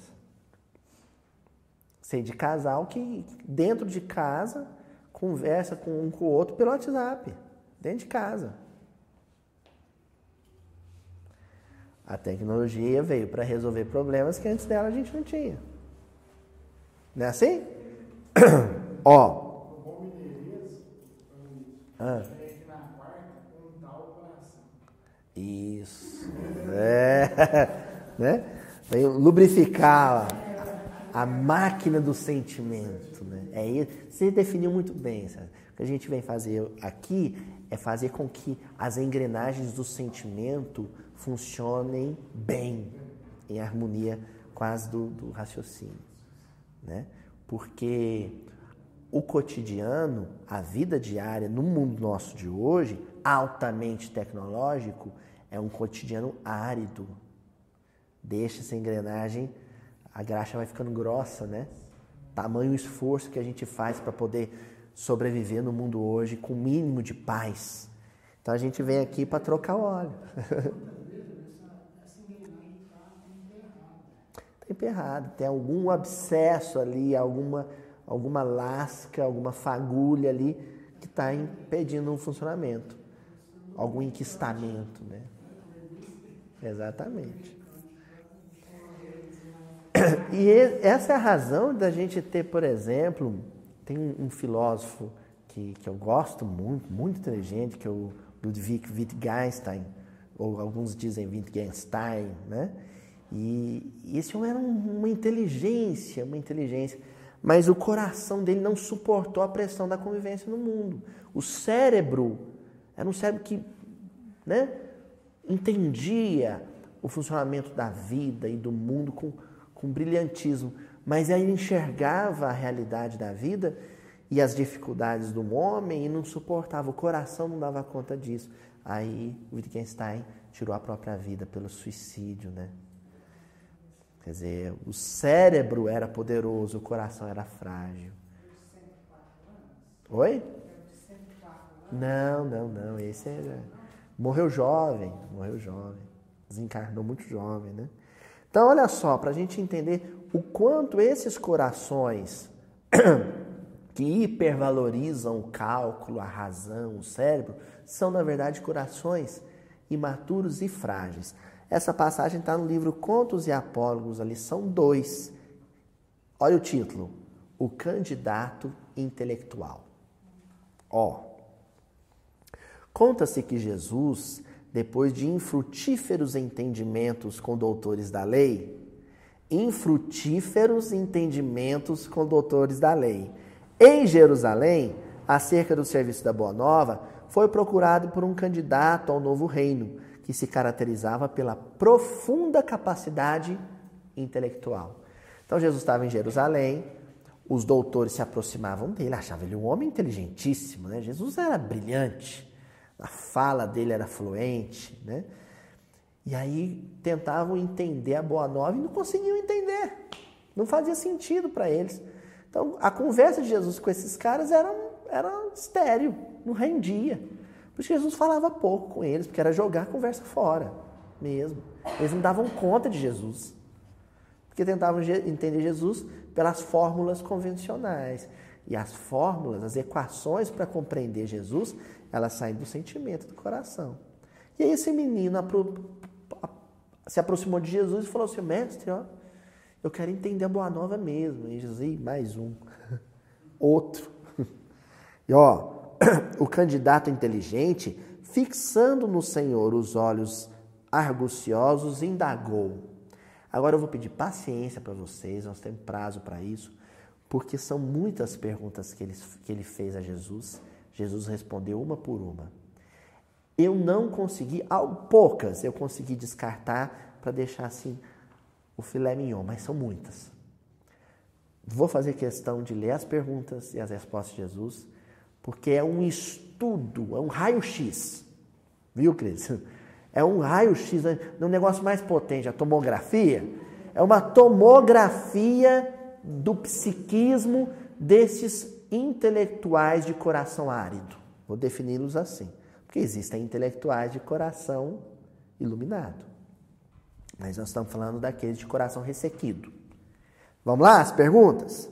Sei de casal que dentro de casa conversa com um com o outro pelo WhatsApp, dentro de casa. A tecnologia veio para resolver problemas que antes dela a gente não tinha. Não é assim? *clears throat* Ó, ah. Isso. É. *laughs* né? Vem lubrificar a, a máquina do sentimento. Né? É isso. Você definiu muito bem. Sabe? O que a gente vem fazer aqui é fazer com que as engrenagens do sentimento funcionem bem, em harmonia quase do, do raciocínio. Né? Porque o cotidiano, a vida diária, no mundo nosso de hoje, altamente tecnológico, é um cotidiano árido. Deixa essa engrenagem, a graxa vai ficando grossa, né? Tamanho esforço que a gente faz para poder sobreviver no mundo hoje com o mínimo de paz. Então a gente vem aqui para trocar o óleo. Está *laughs* emperrado, tem algum abscesso ali, alguma, alguma lasca, alguma fagulha ali que está impedindo um funcionamento, algum enquistamento, né? Exatamente. *coughs* E essa é a razão da gente ter, por exemplo, tem um, filósofo que, que eu gosto muito, muito inteligente, que é o Ludwig Wittgenstein, ou alguns dizem Wittgenstein, né? E, esse era uma inteligência, uma inteligência, mas o coração dele não suportou a pressão da convivência no mundo. O cérebro era um cérebro que, né, entendia o funcionamento da vida e do mundo com, com brilhantismo, mas aí enxergava a realidade da vida e as dificuldades do homem e não suportava, o coração não dava conta disso. Aí Wittgenstein tirou a própria vida pelo suicídio, né? Quer dizer, o cérebro era poderoso, o coração era frágil. Oi? Não, não, não. Esse era. Morreu jovem, morreu jovem. Desencarnou muito jovem, né? Então, olha só, para a gente entender o quanto esses corações *coughs* que hipervalorizam o cálculo, a razão, o cérebro, são na verdade corações imaturos e frágeis. Essa passagem está no livro Contos e Apólogos, a lição 2. Olha o título: O Candidato Intelectual. Ó, conta-se que Jesus, depois de infrutíferos entendimentos com doutores da lei, infrutíferos entendimentos com doutores da lei. Em Jerusalém, acerca do serviço da Boa Nova, foi procurado por um candidato ao novo reino, que se caracterizava pela profunda capacidade intelectual. Então Jesus estava em Jerusalém, os doutores se aproximavam dele, achavam ele um homem inteligentíssimo, né? Jesus era brilhante, a fala dele era fluente, né? E aí tentavam entender a Boa Nova e não conseguiam entender. Não fazia sentido para eles. Então, a conversa de Jesus com esses caras era, era estéreo, não rendia. Por isso Jesus falava pouco com eles, porque era jogar a conversa fora mesmo. Eles não davam conta de Jesus. Porque tentavam entender Jesus pelas fórmulas convencionais. E as fórmulas, as equações para compreender Jesus, elas saem do sentimento, do coração. E aí esse menino se aproximou de Jesus e falou assim: Mestre, ó, eu quero entender a boa nova mesmo. E Jesus, mais um, *laughs* outro. *laughs* E ó, o candidato inteligente, fixando no Senhor os olhos arguciosos, indagou. Agora eu vou pedir paciência para vocês, nós temos prazo para isso, porque são muitas perguntas que ele, que ele fez a Jesus. Jesus respondeu uma por uma. Eu não consegui, poucas eu consegui descartar para deixar assim o filé mignon, mas são muitas. Vou fazer questão de ler as perguntas e as respostas de Jesus, porque é um estudo, é um raio-x. Viu, Cris? *laughs* É um raio-x, é um negócio mais potente, a tomografia. É uma tomografia do psiquismo desses intelectuais de coração árido. Vou defini-los assim. Porque existem intelectuais de coração iluminado. Mas nós estamos falando daqueles de coração ressequido. Vamos lá, as perguntas?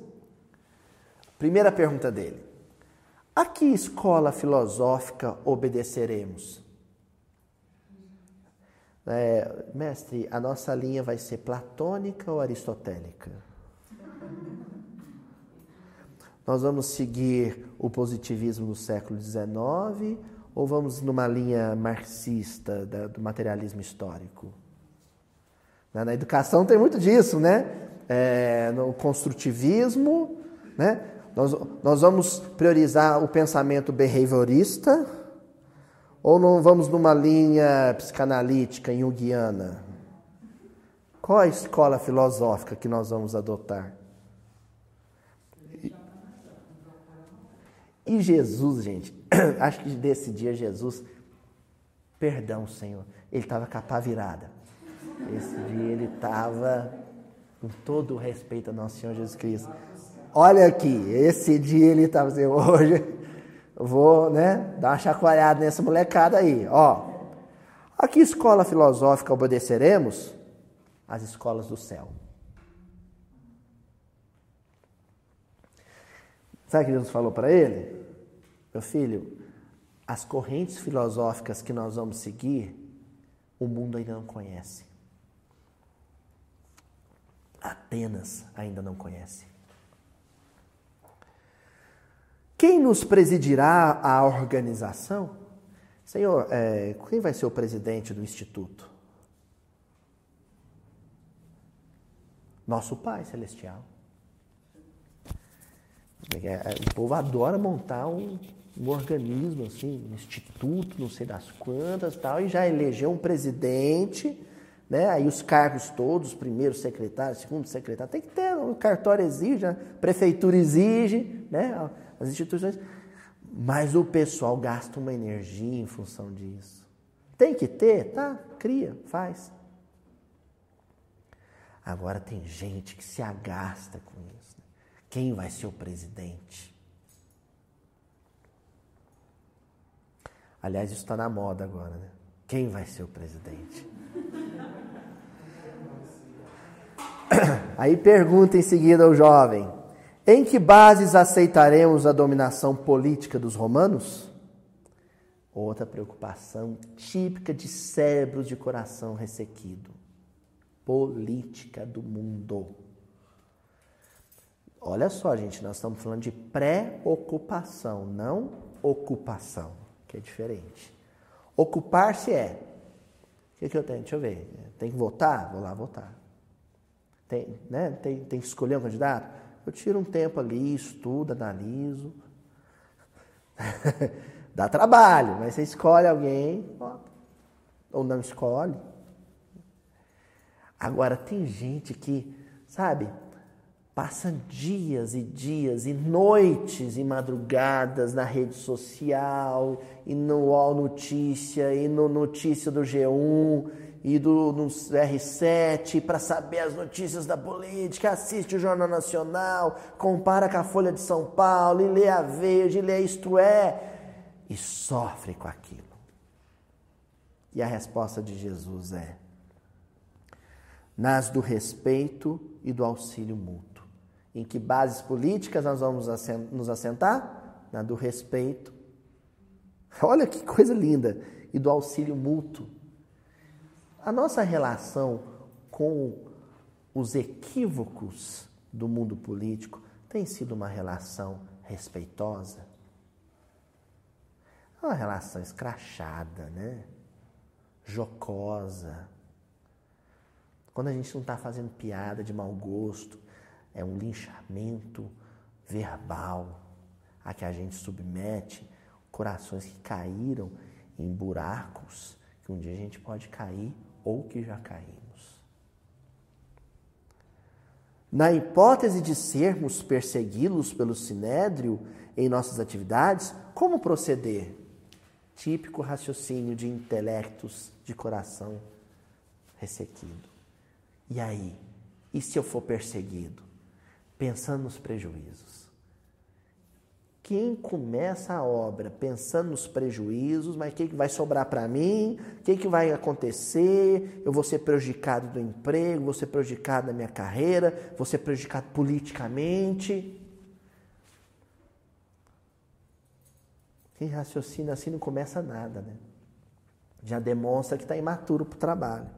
Primeira pergunta dele: A que escola filosófica obedeceremos? É, mestre, a nossa linha vai ser platônica ou aristotélica? Nós vamos seguir o positivismo no século XIX ou vamos numa linha marxista da, do materialismo histórico? Na educação tem muito disso, né? É, no construtivismo, né? Nós, nós vamos priorizar o pensamento behaviorista ou não vamos numa linha psicanalítica junguiana? Qual a escola filosófica que nós vamos adotar? E Jesus, gente, *clears throat* acho que desse dia Jesus, perdão, Senhor, ele estava capa virada. Esse dia ele estava com todo o respeito ao nosso Senhor Jesus Cristo. Olha aqui, esse dia ele estava assim, hoje vou, né, dar uma chacoalhada nessa molecada aí, ó. A que escola filosófica obedeceremos? As escolas do céu. Sabe o que Jesus falou para ele? Meu filho, as correntes filosóficas que nós vamos seguir, o mundo ainda não conhece. Apenas ainda não conhece. Quem nos presidirá a organização? Senhor, é, quem vai ser o presidente do instituto? Nosso Pai Celestial. É, é, o povo adora montar um, um organismo, assim, um instituto, não sei das quantas tal, e já elegeu um presidente, né? Aí os cargos todos, primeiro secretário, segundo secretário, tem que ter, o cartório exige, a prefeitura exige, né? As instituições. Mas o pessoal gasta uma energia em função disso. Tem que ter, tá? Cria, faz. Agora tem gente que se agasta com isso. Né? Quem vai ser o presidente? Aliás, isso está na moda agora, né? Quem vai ser o presidente? *coughs* Aí pergunta em seguida ao jovem: em que bases aceitaremos a dominação política dos romanos? Outra preocupação típica de cérebros de coração ressequido: política do mundo. Olha só, gente, nós estamos falando de pré-ocupação, não ocupação que é diferente. Ocupar-se é. O que, que eu tenho? Deixa eu ver. Tem que votar? Vou lá votar. Tem, né? tem, tem que escolher um candidato? Eu tiro um tempo ali, estudo, analiso. *laughs* Dá trabalho, mas você escolhe alguém, vota. Ou não escolhe. Agora, tem gente que, sabe, passa dias e dias e noites e madrugadas na rede social e no UOL Notícia e no Notícia do G1 e do no R7 para saber as notícias da política, assiste o Jornal Nacional, compara com a Folha de São Paulo e lê a Veja e lê Isto É e sofre com aquilo. E a resposta de Jesus é: nas do respeito e do auxílio mútuo. Em que bases políticas nós vamos nos assentar? Na do respeito. Olha que coisa linda! E do auxílio mútuo. A nossa relação com os equívocos do mundo político tem sido uma relação respeitosa? É uma relação escrachada, né? Jocosa. Quando a gente não está fazendo piada de mau gosto, é um linchamento verbal a que a gente submete corações que caíram em buracos que um dia a gente pode cair ou que já caímos. Na hipótese de sermos perseguidos pelo sinédrio em nossas atividades, como proceder? Típico raciocínio de intelectos de coração ressequido. E aí? E se eu for perseguido? pensando nos prejuízos. Quem começa a obra pensando nos prejuízos, mas o que, que vai sobrar para mim? O que, que vai acontecer? Eu vou ser prejudicado do emprego, vou ser prejudicado da minha carreira, vou ser prejudicado politicamente. Quem raciocina assim não começa nada, né? Já demonstra que está imaturo para o trabalho.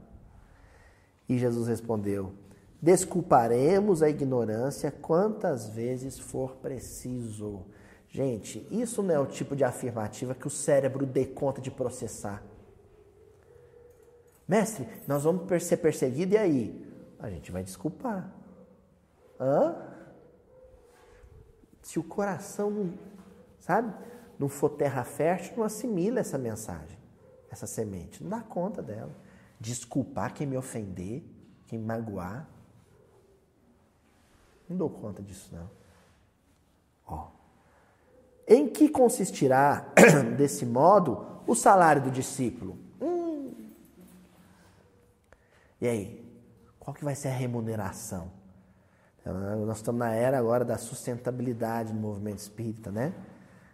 E Jesus respondeu: Desculparemos a ignorância quantas vezes for preciso. Gente, isso não é o tipo de afirmativa que o cérebro dê conta de processar. Mestre, nós vamos ser perseguidos e aí? A gente vai desculpar. Hã? Se o coração, sabe, não for terra fértil, não assimila essa mensagem, essa semente. Não dá conta dela. Desculpar quem me ofender, quem me magoar. Não dou conta disso, não. Ó. Em que consistirá, *clears throat* desse modo, o salário do discípulo? Hum. E aí? Qual que vai ser a remuneração? Nós estamos na era agora da sustentabilidade no movimento espírita, né?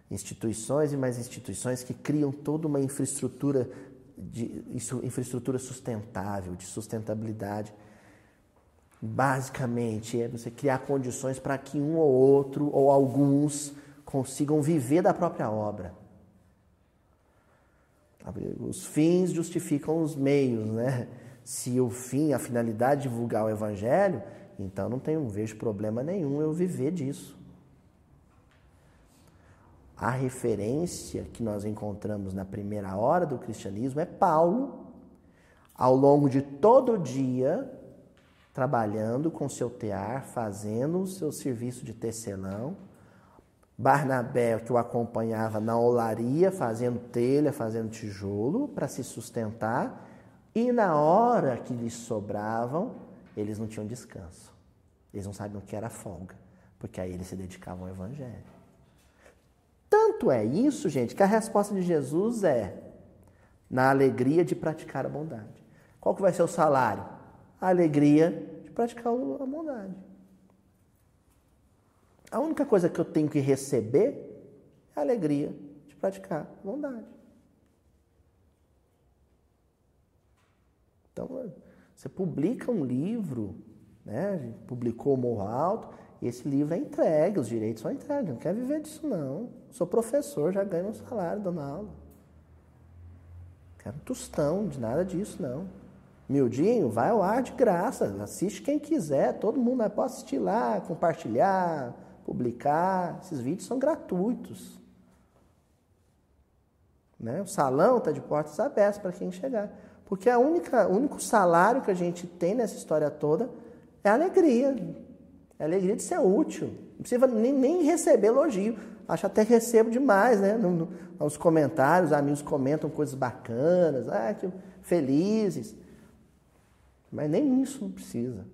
Instituições e mais instituições que criam toda uma infraestrutura de infraestrutura sustentável, de sustentabilidade. Basicamente, é você criar condições para que um ou outro ou alguns consigam viver da própria obra. Os fins justificam os meios, né? Se o fim, a finalidade é divulgar o evangelho, então não tenho, vejo problema nenhum eu viver disso. A referência que nós encontramos na primeira hora do cristianismo é Paulo, ao longo de todo o dia, trabalhando com seu tear, fazendo o seu serviço de tecelão. Barnabé, que o acompanhava na olaria, fazendo telha, fazendo tijolo para se sustentar. E na hora que lhes sobravam, eles não tinham descanso. Eles não sabiam o que era folga, porque aí eles se dedicavam ao Evangelho. Tanto é isso, gente, que a resposta de Jesus é na alegria de praticar a bondade. Qual que vai ser o salário? A alegria de praticar a bondade. A única coisa que eu tenho que receber é a alegria de praticar a bondade. Então, você publica um livro, né? publicou o Morro Alto, e esse livro é entregue, os direitos são entregues. Não quer viver disso, não. Sou professor, já ganho um salário dando aula. Quero um tostão de nada disso, não. Mildinho, vai ao ar de graça, assiste quem quiser, todo mundo pode assistir lá, compartilhar, publicar. Esses vídeos são gratuitos. Né? O salão está de portas abertas para quem chegar. Porque a única, o único salário que a gente tem nessa história toda é a alegria. É a alegria de ser útil. Não precisa nem, nem receber elogio. Acho até que recebo demais, né? No, no, nos comentários, amigos comentam coisas bacanas, ah, que felizes. Mas nem isso não precisa.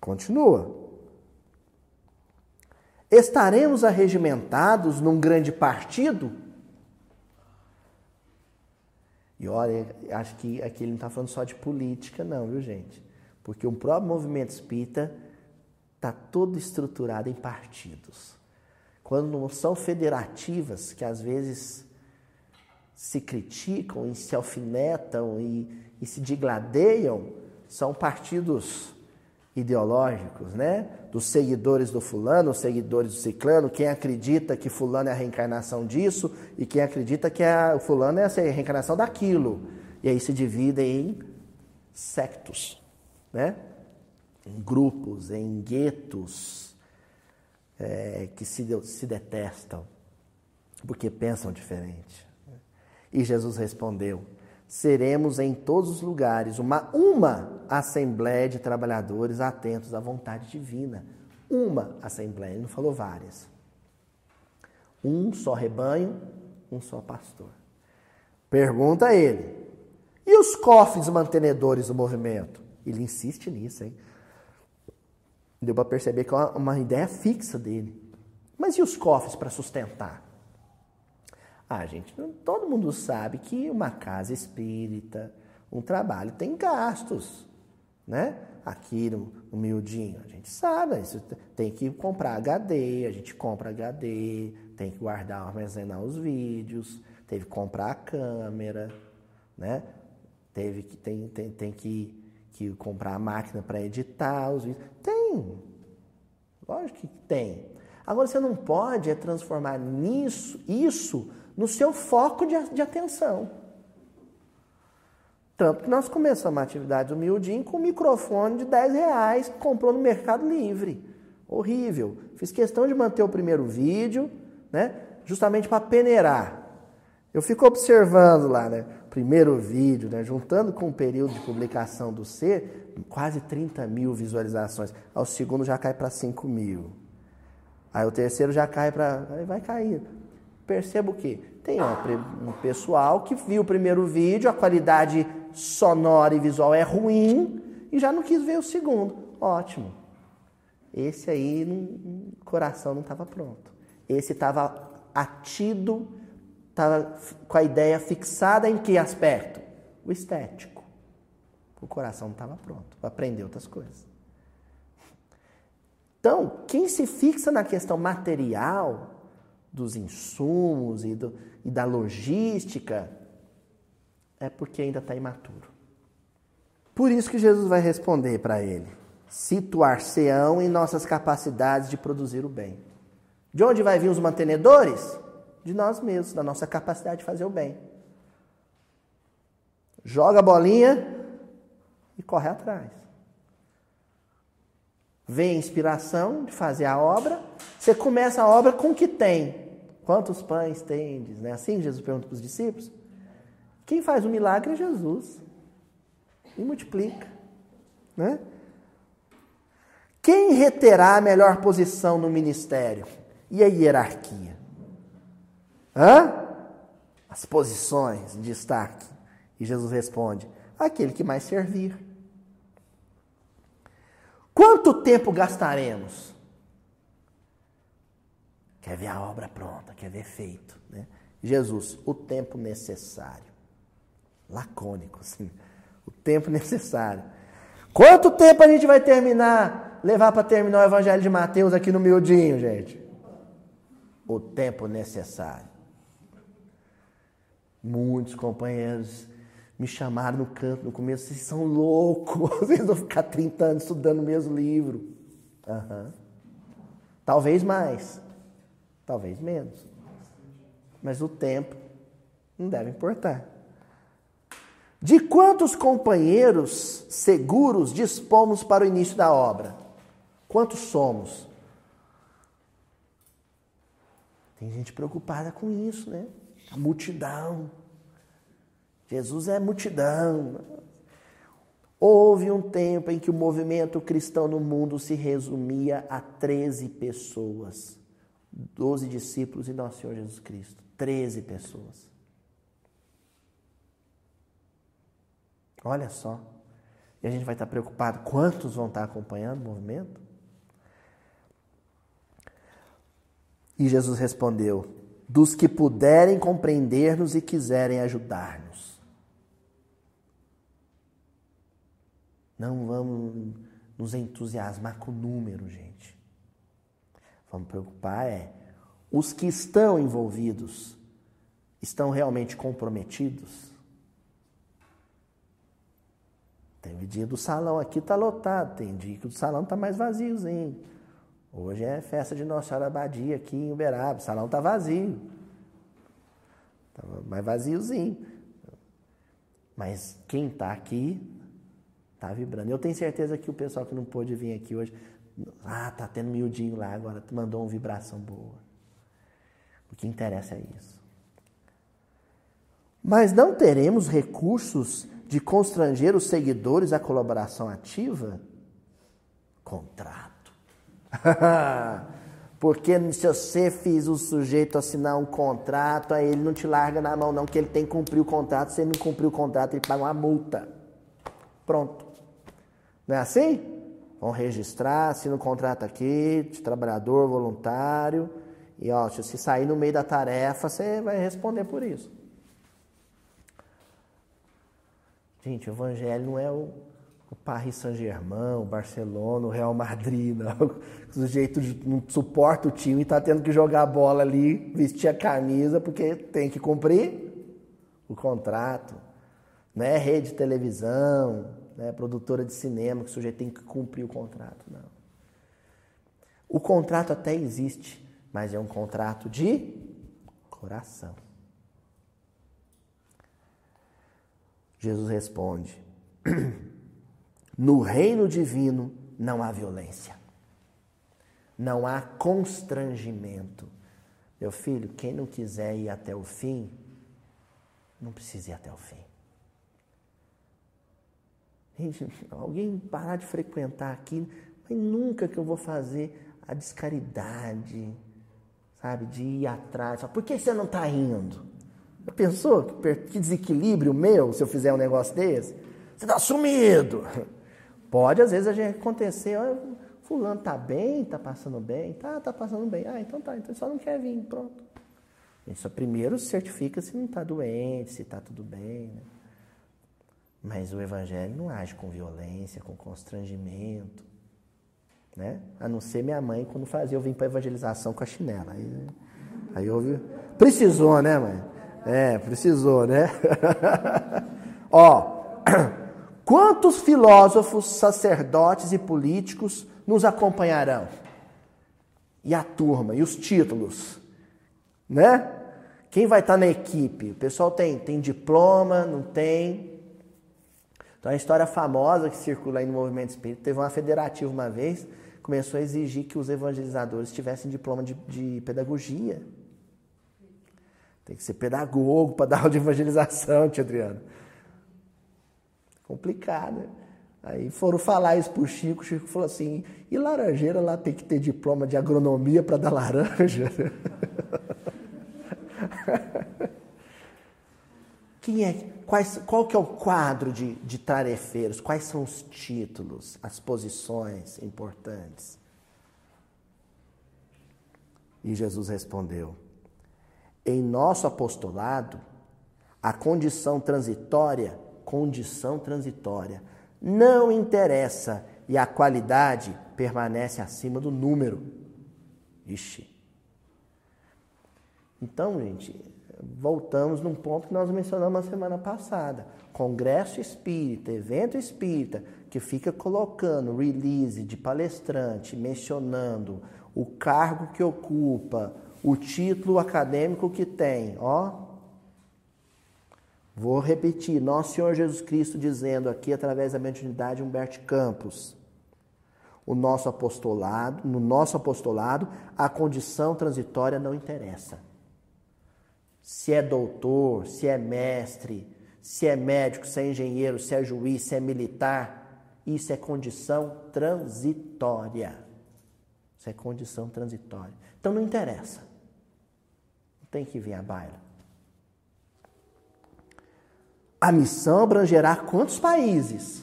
Continua. Estaremos arregimentados num grande partido? E olha, acho que aqui ele não está falando só de política, não, viu, gente? Porque o próprio movimento espírita está todo estruturado em partidos. Quando não são federativas, que às vezes se criticam e se alfinetam e, e se digladeiam, são partidos ideológicos, né? Dos seguidores do fulano, seguidores do ciclano, quem acredita que fulano é a reencarnação disso e quem acredita que a, o fulano é a reencarnação daquilo. E aí se dividem em sectos, né? Em grupos, em guetos é, que se, se detestam porque pensam diferente. E Jesus respondeu: seremos em todos os lugares uma, uma assembleia de trabalhadores atentos à vontade divina. Uma assembleia, ele não falou várias. Um só rebanho, um só pastor. Pergunta a ele: e os cofres mantenedores do movimento? Ele insiste nisso, hein? Deu para perceber que é uma, uma ideia fixa dele. Mas e os cofres para sustentar? Ah, gente, todo mundo sabe que uma casa espírita, um trabalho tem gastos, né? Aqui no, no miudinho, a gente sabe, isso tem que comprar HD, a gente compra HD, tem que guardar, armazenar os vídeos, teve que comprar a câmera, né? Teve que, tem, tem, tem que, que comprar a máquina para editar os vídeos. Tem, lógico que tem. Agora você não pode é transformar nisso, isso no seu foco de, de atenção. Tanto que nós começamos a atividade humildinho com um microfone de 10 reais que comprou no Mercado Livre. Horrível. Fiz questão de manter o primeiro vídeo, né? Justamente para peneirar. Eu fico observando lá, né? primeiro vídeo, né, juntando com o período de publicação do C, quase 30 mil visualizações. Ao segundo já cai para 5 mil. Aí o terceiro já cai para. Aí vai cair. Perceba o quê? Tem um pessoal que viu o primeiro vídeo, a qualidade sonora e visual é ruim e já não quis ver o segundo. Ótimo. Esse aí, o coração não estava pronto. Esse estava atido, estava com a ideia fixada em que aspecto? O estético. O coração não estava pronto para aprender outras coisas. Então, quem se fixa na questão material, dos insumos e, do, e da logística, é porque ainda está imaturo. Por isso que Jesus vai responder para ele: situar-se-ão em nossas capacidades de produzir o bem. De onde vai vir os mantenedores? De nós mesmos, da nossa capacidade de fazer o bem. Joga a bolinha e corre atrás. Vem a inspiração de fazer a obra, você começa a obra com o que tem. Quantos pães tendes? Né? Assim Jesus pergunta para os discípulos. Quem faz o milagre é Jesus. E multiplica. Né? Quem reterá a melhor posição no ministério? E a hierarquia? Hã? As posições de destaque. E Jesus responde: aquele que mais servir. Quanto tempo gastaremos? Quer ver a obra pronta, quer ver feito. Né? Jesus, o tempo necessário. Lacônico, assim. *laughs* O tempo *laughs* necessário. Quanto tempo a gente vai terminar, levar para terminar o Evangelho de Mateus aqui no miudinho, gente? O tempo necessário. Muitos companheiros me chamaram no canto no começo, vocês são loucos, *laughs* vocês vão ficar 30 anos estudando o mesmo livro. Uhum. Talvez mais, talvez menos. Mas o tempo não deve importar. De quantos companheiros seguros dispomos para o início da obra? Quantos somos? Tem gente preocupada com isso, né? A multidão. Jesus é multidão. Houve um tempo em que o movimento cristão no mundo se resumia a 13 pessoas. 12 discípulos e nosso Senhor Jesus Cristo. 13 pessoas. Olha só. E a gente vai estar preocupado quantos vão estar acompanhando o movimento? E Jesus respondeu: dos que puderem compreender-nos e quiserem ajudar-nos. Não vamos nos entusiasmar com o número, gente. Vamos preocupar é os que estão envolvidos estão realmente comprometidos? Tem dia do salão aqui está lotado, tem dia que o salão está mais vaziozinho. Hoje é festa de Nossa Senhora Abadia aqui em Uberaba, o salão está vazio. Está mais vaziozinho. Mas quem está aqui está vibrando. Eu tenho certeza que o pessoal que não pôde vir aqui hoje, ah, tá tendo miudinho lá agora, mandou uma vibração boa. O que interessa é isso. Mas não teremos recursos de constranger os seguidores à colaboração ativa? Contrato. *laughs* Porque se você fez o sujeito assinar um contrato, aí ele não te larga na mão, não, que ele tem que cumprir o contrato. Se ele não cumprir o contrato, ele paga uma multa. Pronto. Não é assim? Vão registrar, assina o contrato aqui, de trabalhador, voluntário. E ó, se você sair no meio da tarefa, você vai responder por isso. Gente, o evangelho não é o, o Paris Saint-Germain, o Barcelona, o Real Madrid, não. *laughs* O sujeito não suporta o time e está tendo que jogar a bola ali, vestir a camisa, porque tem que cumprir o contrato. Não é rede de televisão, né, produtora de cinema, que o sujeito tem que cumprir o contrato, não. O contrato até existe, mas é um contrato de coração. Jesus responde: *clears throat* No reino divino não há violência, não há constrangimento. Meu filho, quem não quiser ir até o fim, não precisa ir até o fim. Gente, *laughs* alguém parar de frequentar aqui, mas nunca que eu vou fazer a descaridade, sabe, de ir atrás. Por que você não está indo? Pensou que desequilíbrio meu se eu fizer um negócio desse? Você está sumido. *laughs* Pode às vezes a gente acontecer, fulano tá bem, tá passando bem, tá, tá passando bem. Ah, então tá, então só não quer vir, pronto. Isso primeiro certifica se não está doente, se está tudo bem. Né? Mas o evangelho não age com violência, com constrangimento. Né? A não ser minha mãe, quando fazia, eu vim para evangelização com a chinela. Aí, aí houve. Precisou, né, mãe? É, precisou, né? *laughs* Ó, *clears throat* quantos filósofos, sacerdotes e políticos nos acompanharão? E a turma, e os títulos, né? Quem vai estar na equipe? O pessoal tem, tem diploma, não tem? Então, a história famosa que circula aí no movimento espírita, teve uma federativa uma vez, começou a exigir que os evangelizadores tivessem diploma de, de pedagogia. Tem que ser pedagogo para *laughs* dar aula de evangelização, tia Adriano. Complicado. Aí foram falar isso pro Chico, o Chico falou assim, e laranjeira lá tem que ter diploma de agronomia para dar laranja? *laughs* Quem é, quais, qual que é o quadro de, de tarefeiros? Quais são os títulos, as posições importantes? E Jesus respondeu: Em nosso apostolado, a condição transitória, condição transitória, não interessa e a qualidade permanece acima do número. Ixi. Então, gente, voltamos num ponto que nós mencionamos na semana passada. Congresso espírita, evento espírita, que fica colocando release de palestrante, mencionando o cargo que ocupa, o título acadêmico que tem, ó. Vou repetir, nosso Senhor Jesus Cristo dizendo aqui através da mediunidade Humberto Campos, o nosso apostolado, no nosso apostolado, a condição transitória não interessa se é doutor, se é mestre, se é médico, se é engenheiro, se é juiz, se é militar, isso é condição transitória. Isso é condição transitória. Então não interessa. Tem que vir a baila. A missão abrangerá quantos países?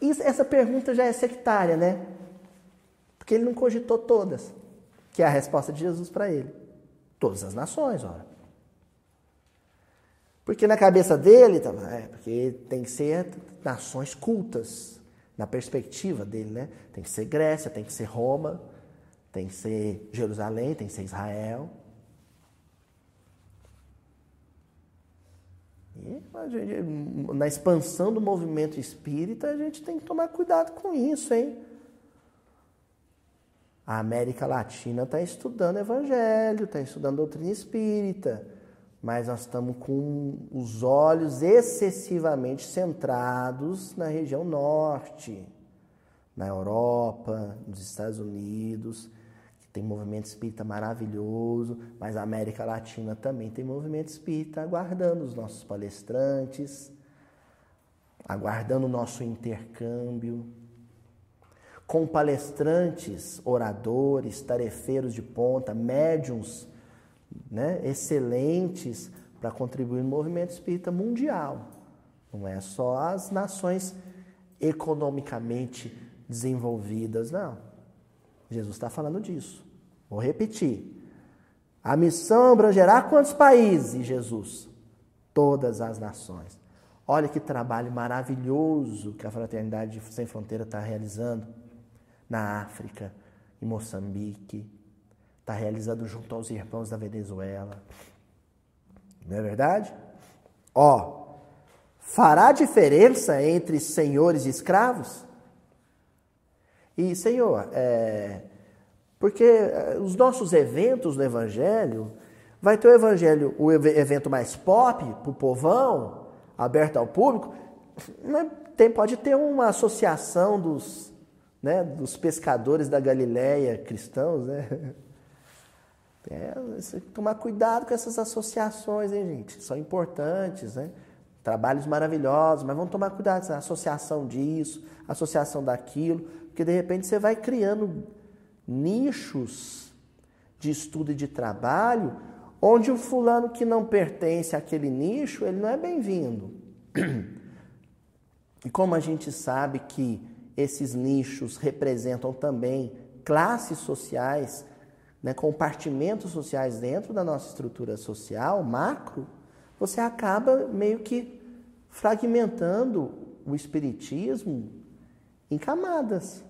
Isso, essa pergunta já é sectária, né? Porque ele não cogitou todas, que é a resposta de Jesus para ele. Todas as nações, ora. Porque na cabeça dele, tá, é, porque tem que ser nações cultas, na perspectiva dele, né? Tem que ser Grécia, tem que ser Roma, tem que ser Jerusalém, tem que ser Israel. E na expansão do movimento espírita, a gente tem que tomar cuidado com isso, hein? A América Latina está estudando evangelho, está estudando doutrina espírita, mas nós estamos com os olhos excessivamente centrados na região norte, na Europa, nos Estados Unidos, tem movimento espírita maravilhoso, mas a América Latina também tem movimento espírita aguardando os nossos palestrantes, aguardando o nosso intercâmbio com palestrantes, oradores, tarefeiros de ponta, médiums né, excelentes para contribuir no movimento espírita mundial. Não é só as nações economicamente desenvolvidas, não. Jesus está falando disso. Vou repetir. A missão abrangerá quantos países, Jesus? Todas as nações. Olha que trabalho maravilhoso que a Fraternidade Sem Fronteira está realizando na África, em Moçambique, está realizado junto aos irmãos da Venezuela. Não é verdade? Ó, fará diferença entre senhores e escravos? E, Senhor, é, porque é, os nossos eventos no Evangelho, vai ter o Evangelho, o evento mais pop, para o povão, aberto ao público, tem, pode ter uma associação dos né, dos pescadores da Galileia cristãos, né? *laughs* É, tomar cuidado com essas associações, hein, gente? São importantes, né? Trabalhos maravilhosos, mas vamos tomar cuidado com associação disso, associação daquilo, porque de repente você vai criando nichos de estudo e de trabalho onde o fulano que não pertence àquele nicho, ele não é bem-vindo. *clears throat* E como a gente sabe que esses nichos representam também classes sociais, né, compartimentos sociais dentro da nossa estrutura social, macro, você acaba meio que fragmentando o espiritismo em camadas.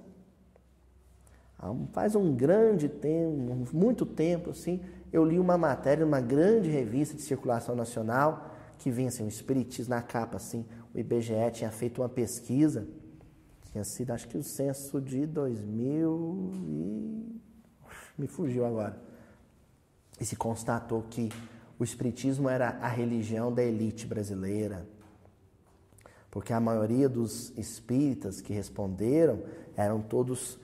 Faz um grande tempo, muito tempo, assim, eu li uma matéria numa grande revista de circulação nacional que vinha assim, um espiritismo na capa, assim, o IBGE tinha feito uma pesquisa, tinha sido acho que o censo de 2000 e me fugiu agora. E se constatou que o espiritismo era a religião da elite brasileira. Porque a maioria dos espíritas que responderam eram todos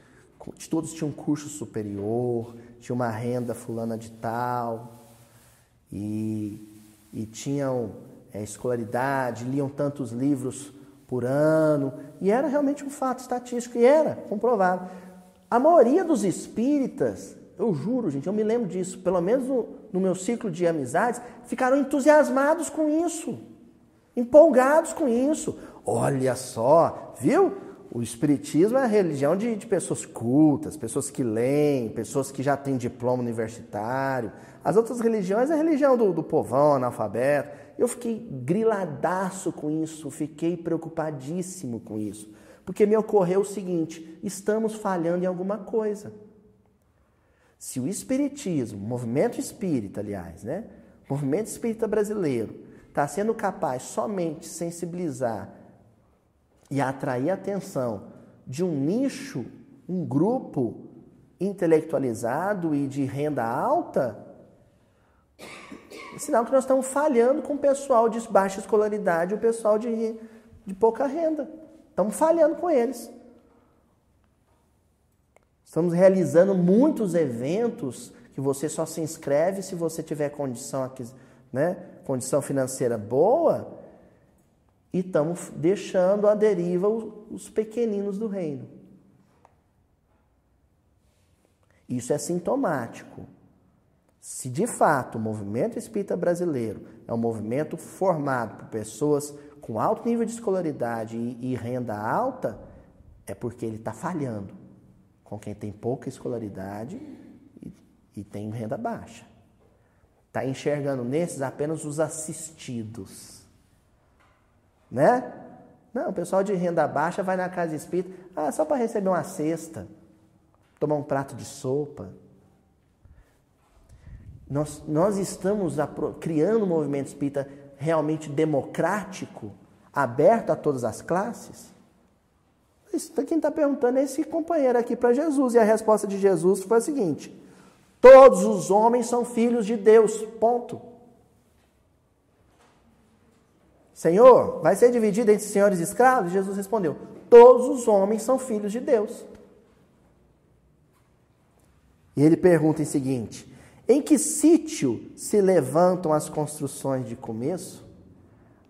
todos tinham curso superior, tinha uma renda fulana de tal, e, e tinham é, escolaridade, liam tantos livros por ano, e era realmente um fato estatístico, e era comprovado. A maioria dos espíritas, eu juro, gente, eu me lembro disso, pelo menos no, no meu ciclo de amizades, ficaram entusiasmados com isso, empolgados com isso. Olha só, viu? O Espiritismo é a religião de, de, pessoas cultas, pessoas que leem, pessoas que já têm diploma universitário. As outras religiões é a religião do, do povão, analfabeto. Eu fiquei griladaço com isso, fiquei preocupadíssimo com isso. Porque me ocorreu o seguinte: estamos falhando em alguma coisa. Se o Espiritismo, movimento espírita, aliás, né? Movimento espírita brasileiro, está sendo capaz somente de sensibilizar e atrair a atenção de um nicho, um grupo intelectualizado e de renda alta, é sinal que nós estamos falhando com o pessoal de baixa escolaridade o pessoal de, de pouca renda. Estamos falhando com eles. Estamos realizando muitos eventos que você só se inscreve se você tiver condição, né, condição financeira boa e estamos deixando à deriva os pequeninos do reino. Isso é sintomático. Se de fato o movimento espírita brasileiro é um movimento formado por pessoas com alto nível de escolaridade e, renda alta, é porque ele está falhando com quem tem pouca escolaridade e, e tem renda baixa. Está enxergando nesses apenas os assistidos né? Não, o pessoal de renda baixa vai na casa espírita, ah, só para receber uma cesta, tomar um prato de sopa. Nós, nós estamos criando um movimento espírita realmente democrático, aberto a todas as classes? Isso, quem está perguntando é esse companheiro aqui para Jesus. E a resposta de Jesus foi a seguinte: Todos os homens são filhos de Deus. Ponto. Senhor, vai ser dividido entre senhores e escravos? Jesus respondeu: Todos os homens são filhos de Deus. E ele pergunta em seguinte: Em que sítio se levantam as construções de começo?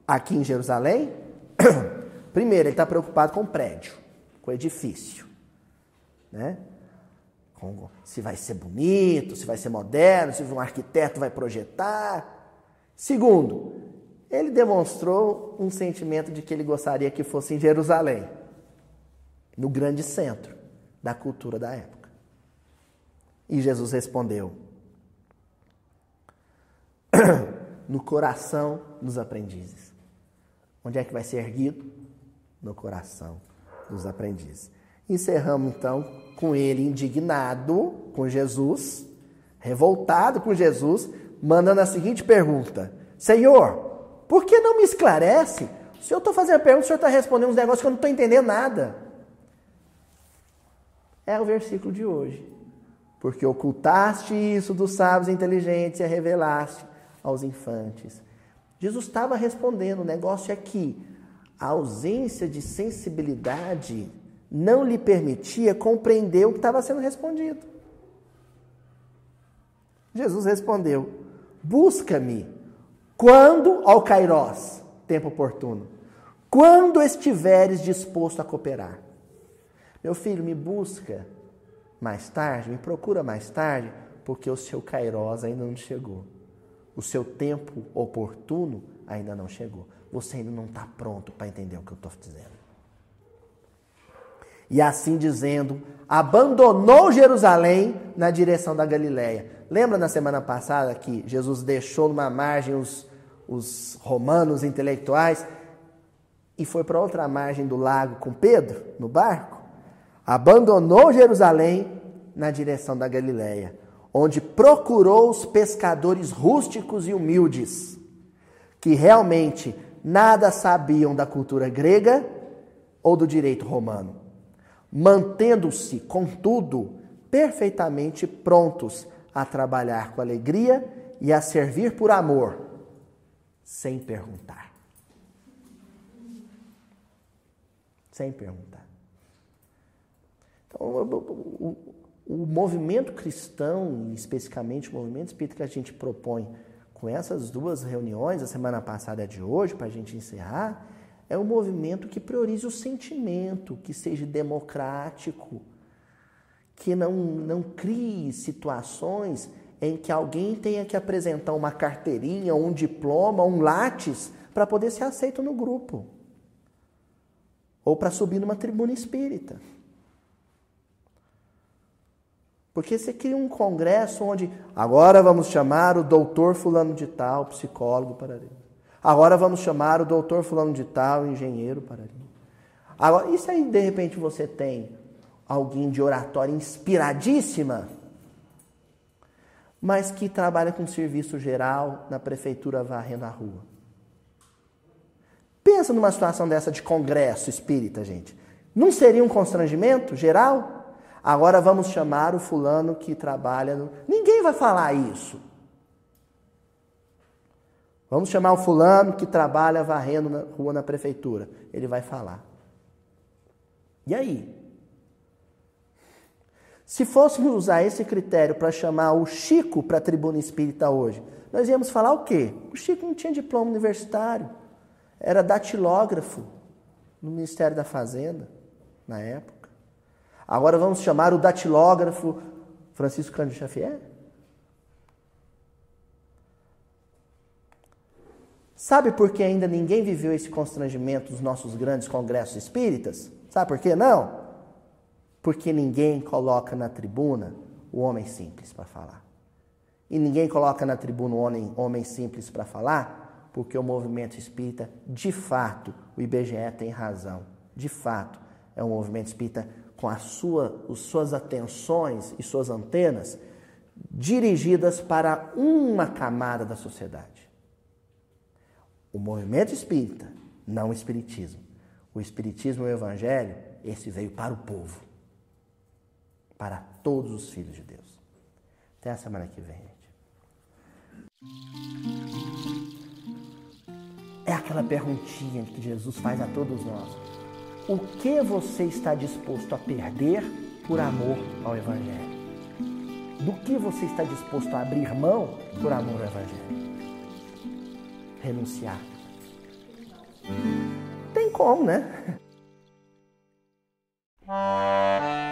Aqui em Jerusalém? *clears throat* Primeiro, ele está preocupado com o prédio, com o edifício. Né? Com, se vai ser bonito, se vai ser moderno, se um arquiteto vai projetar. Segundo, ele demonstrou um sentimento de que ele gostaria que fosse em Jerusalém, no grande centro da cultura da época. E Jesus respondeu: *coughs* no coração dos aprendizes. Onde é que vai ser erguido? No coração dos aprendizes. Encerramos então com ele indignado com Jesus, revoltado com Jesus, mandando a seguinte pergunta: Senhor, por que não me esclarece? Se eu estou fazendo a pergunta, o senhor está respondendo uns negócios que eu não estou entendendo nada. É o versículo de hoje. Porque ocultaste isso dos sábios inteligentes e a revelaste aos infantes. Jesus estava respondendo, o negócio é que a ausência de sensibilidade não lhe permitia compreender o que estava sendo respondido. Jesus respondeu: Busca-me quando ao Kairós, tempo oportuno, quando estiveres disposto a cooperar. Meu filho, me busca mais tarde, me procura mais tarde, porque o seu Kairós ainda não chegou. O seu tempo oportuno ainda não chegou. Você ainda não está pronto para entender o que eu estou dizendo. E assim dizendo, abandonou Jerusalém na direção da Galiléia. Lembra na semana passada que Jesus deixou numa margem os, os romanos intelectuais e foi para outra margem do lago com Pedro, no barco? Abandonou Jerusalém na direção da Galiléia, onde procurou os pescadores rústicos e humildes, que realmente nada sabiam da cultura grega ou do direito romano mantendo-se, contudo, perfeitamente prontos a trabalhar com alegria e a servir por amor, sem perguntar. Sem perguntar. Então, o, o, o movimento cristão, especificamente o movimento espírita que a gente propõe com essas duas reuniões, a semana passada e a de hoje, para a gente encerrar, é um movimento que priorize o sentimento, que seja democrático, que não, não crie situações em que alguém tenha que apresentar uma carteirinha, um diploma, um látis para poder ser aceito no grupo. Ou para subir numa tribuna espírita. Porque você cria um congresso onde agora vamos chamar o doutor fulano de tal, psicólogo para ele. Agora vamos chamar o doutor fulano de tal, engenheiro para ali. Agora, e se aí de repente você tem alguém de oratória inspiradíssima, mas que trabalha com serviço geral na prefeitura varrendo a rua? Pensa numa situação dessa de congresso espírita, gente. Não seria um constrangimento geral? Agora vamos chamar o fulano que trabalha no... Ninguém vai falar isso. Vamos chamar o fulano que trabalha varrendo na rua na prefeitura. Ele vai falar. E aí? Se fôssemos usar esse critério para chamar o Chico para a tribuna espírita hoje, nós íamos falar o quê? O Chico não tinha diploma universitário. Era datilógrafo no Ministério da Fazenda, na época. Agora vamos chamar o datilógrafo Francisco Cândido Xavier? Sabe por que ainda ninguém viveu esse constrangimento dos nossos grandes congressos espíritas? Sabe por que não? Porque ninguém coloca na tribuna o homem simples para falar. E ninguém coloca na tribuna o homem, homem simples para falar, porque o movimento espírita, de fato, o IBGE tem razão. De fato, é um movimento espírita com a sua, as suas atenções e suas antenas dirigidas para uma camada da sociedade. O movimento espírita, não o espiritismo. O espiritismo e o evangelho, esse veio para o povo para todos os filhos de Deus. Até a semana que vem, gente. É aquela perguntinha que Jesus faz a todos nós. O que você está disposto a perder por amor ao Evangelho? Do que você está disposto a abrir mão por amor ao Evangelho? Renunciar. Tem como, né? *laughs*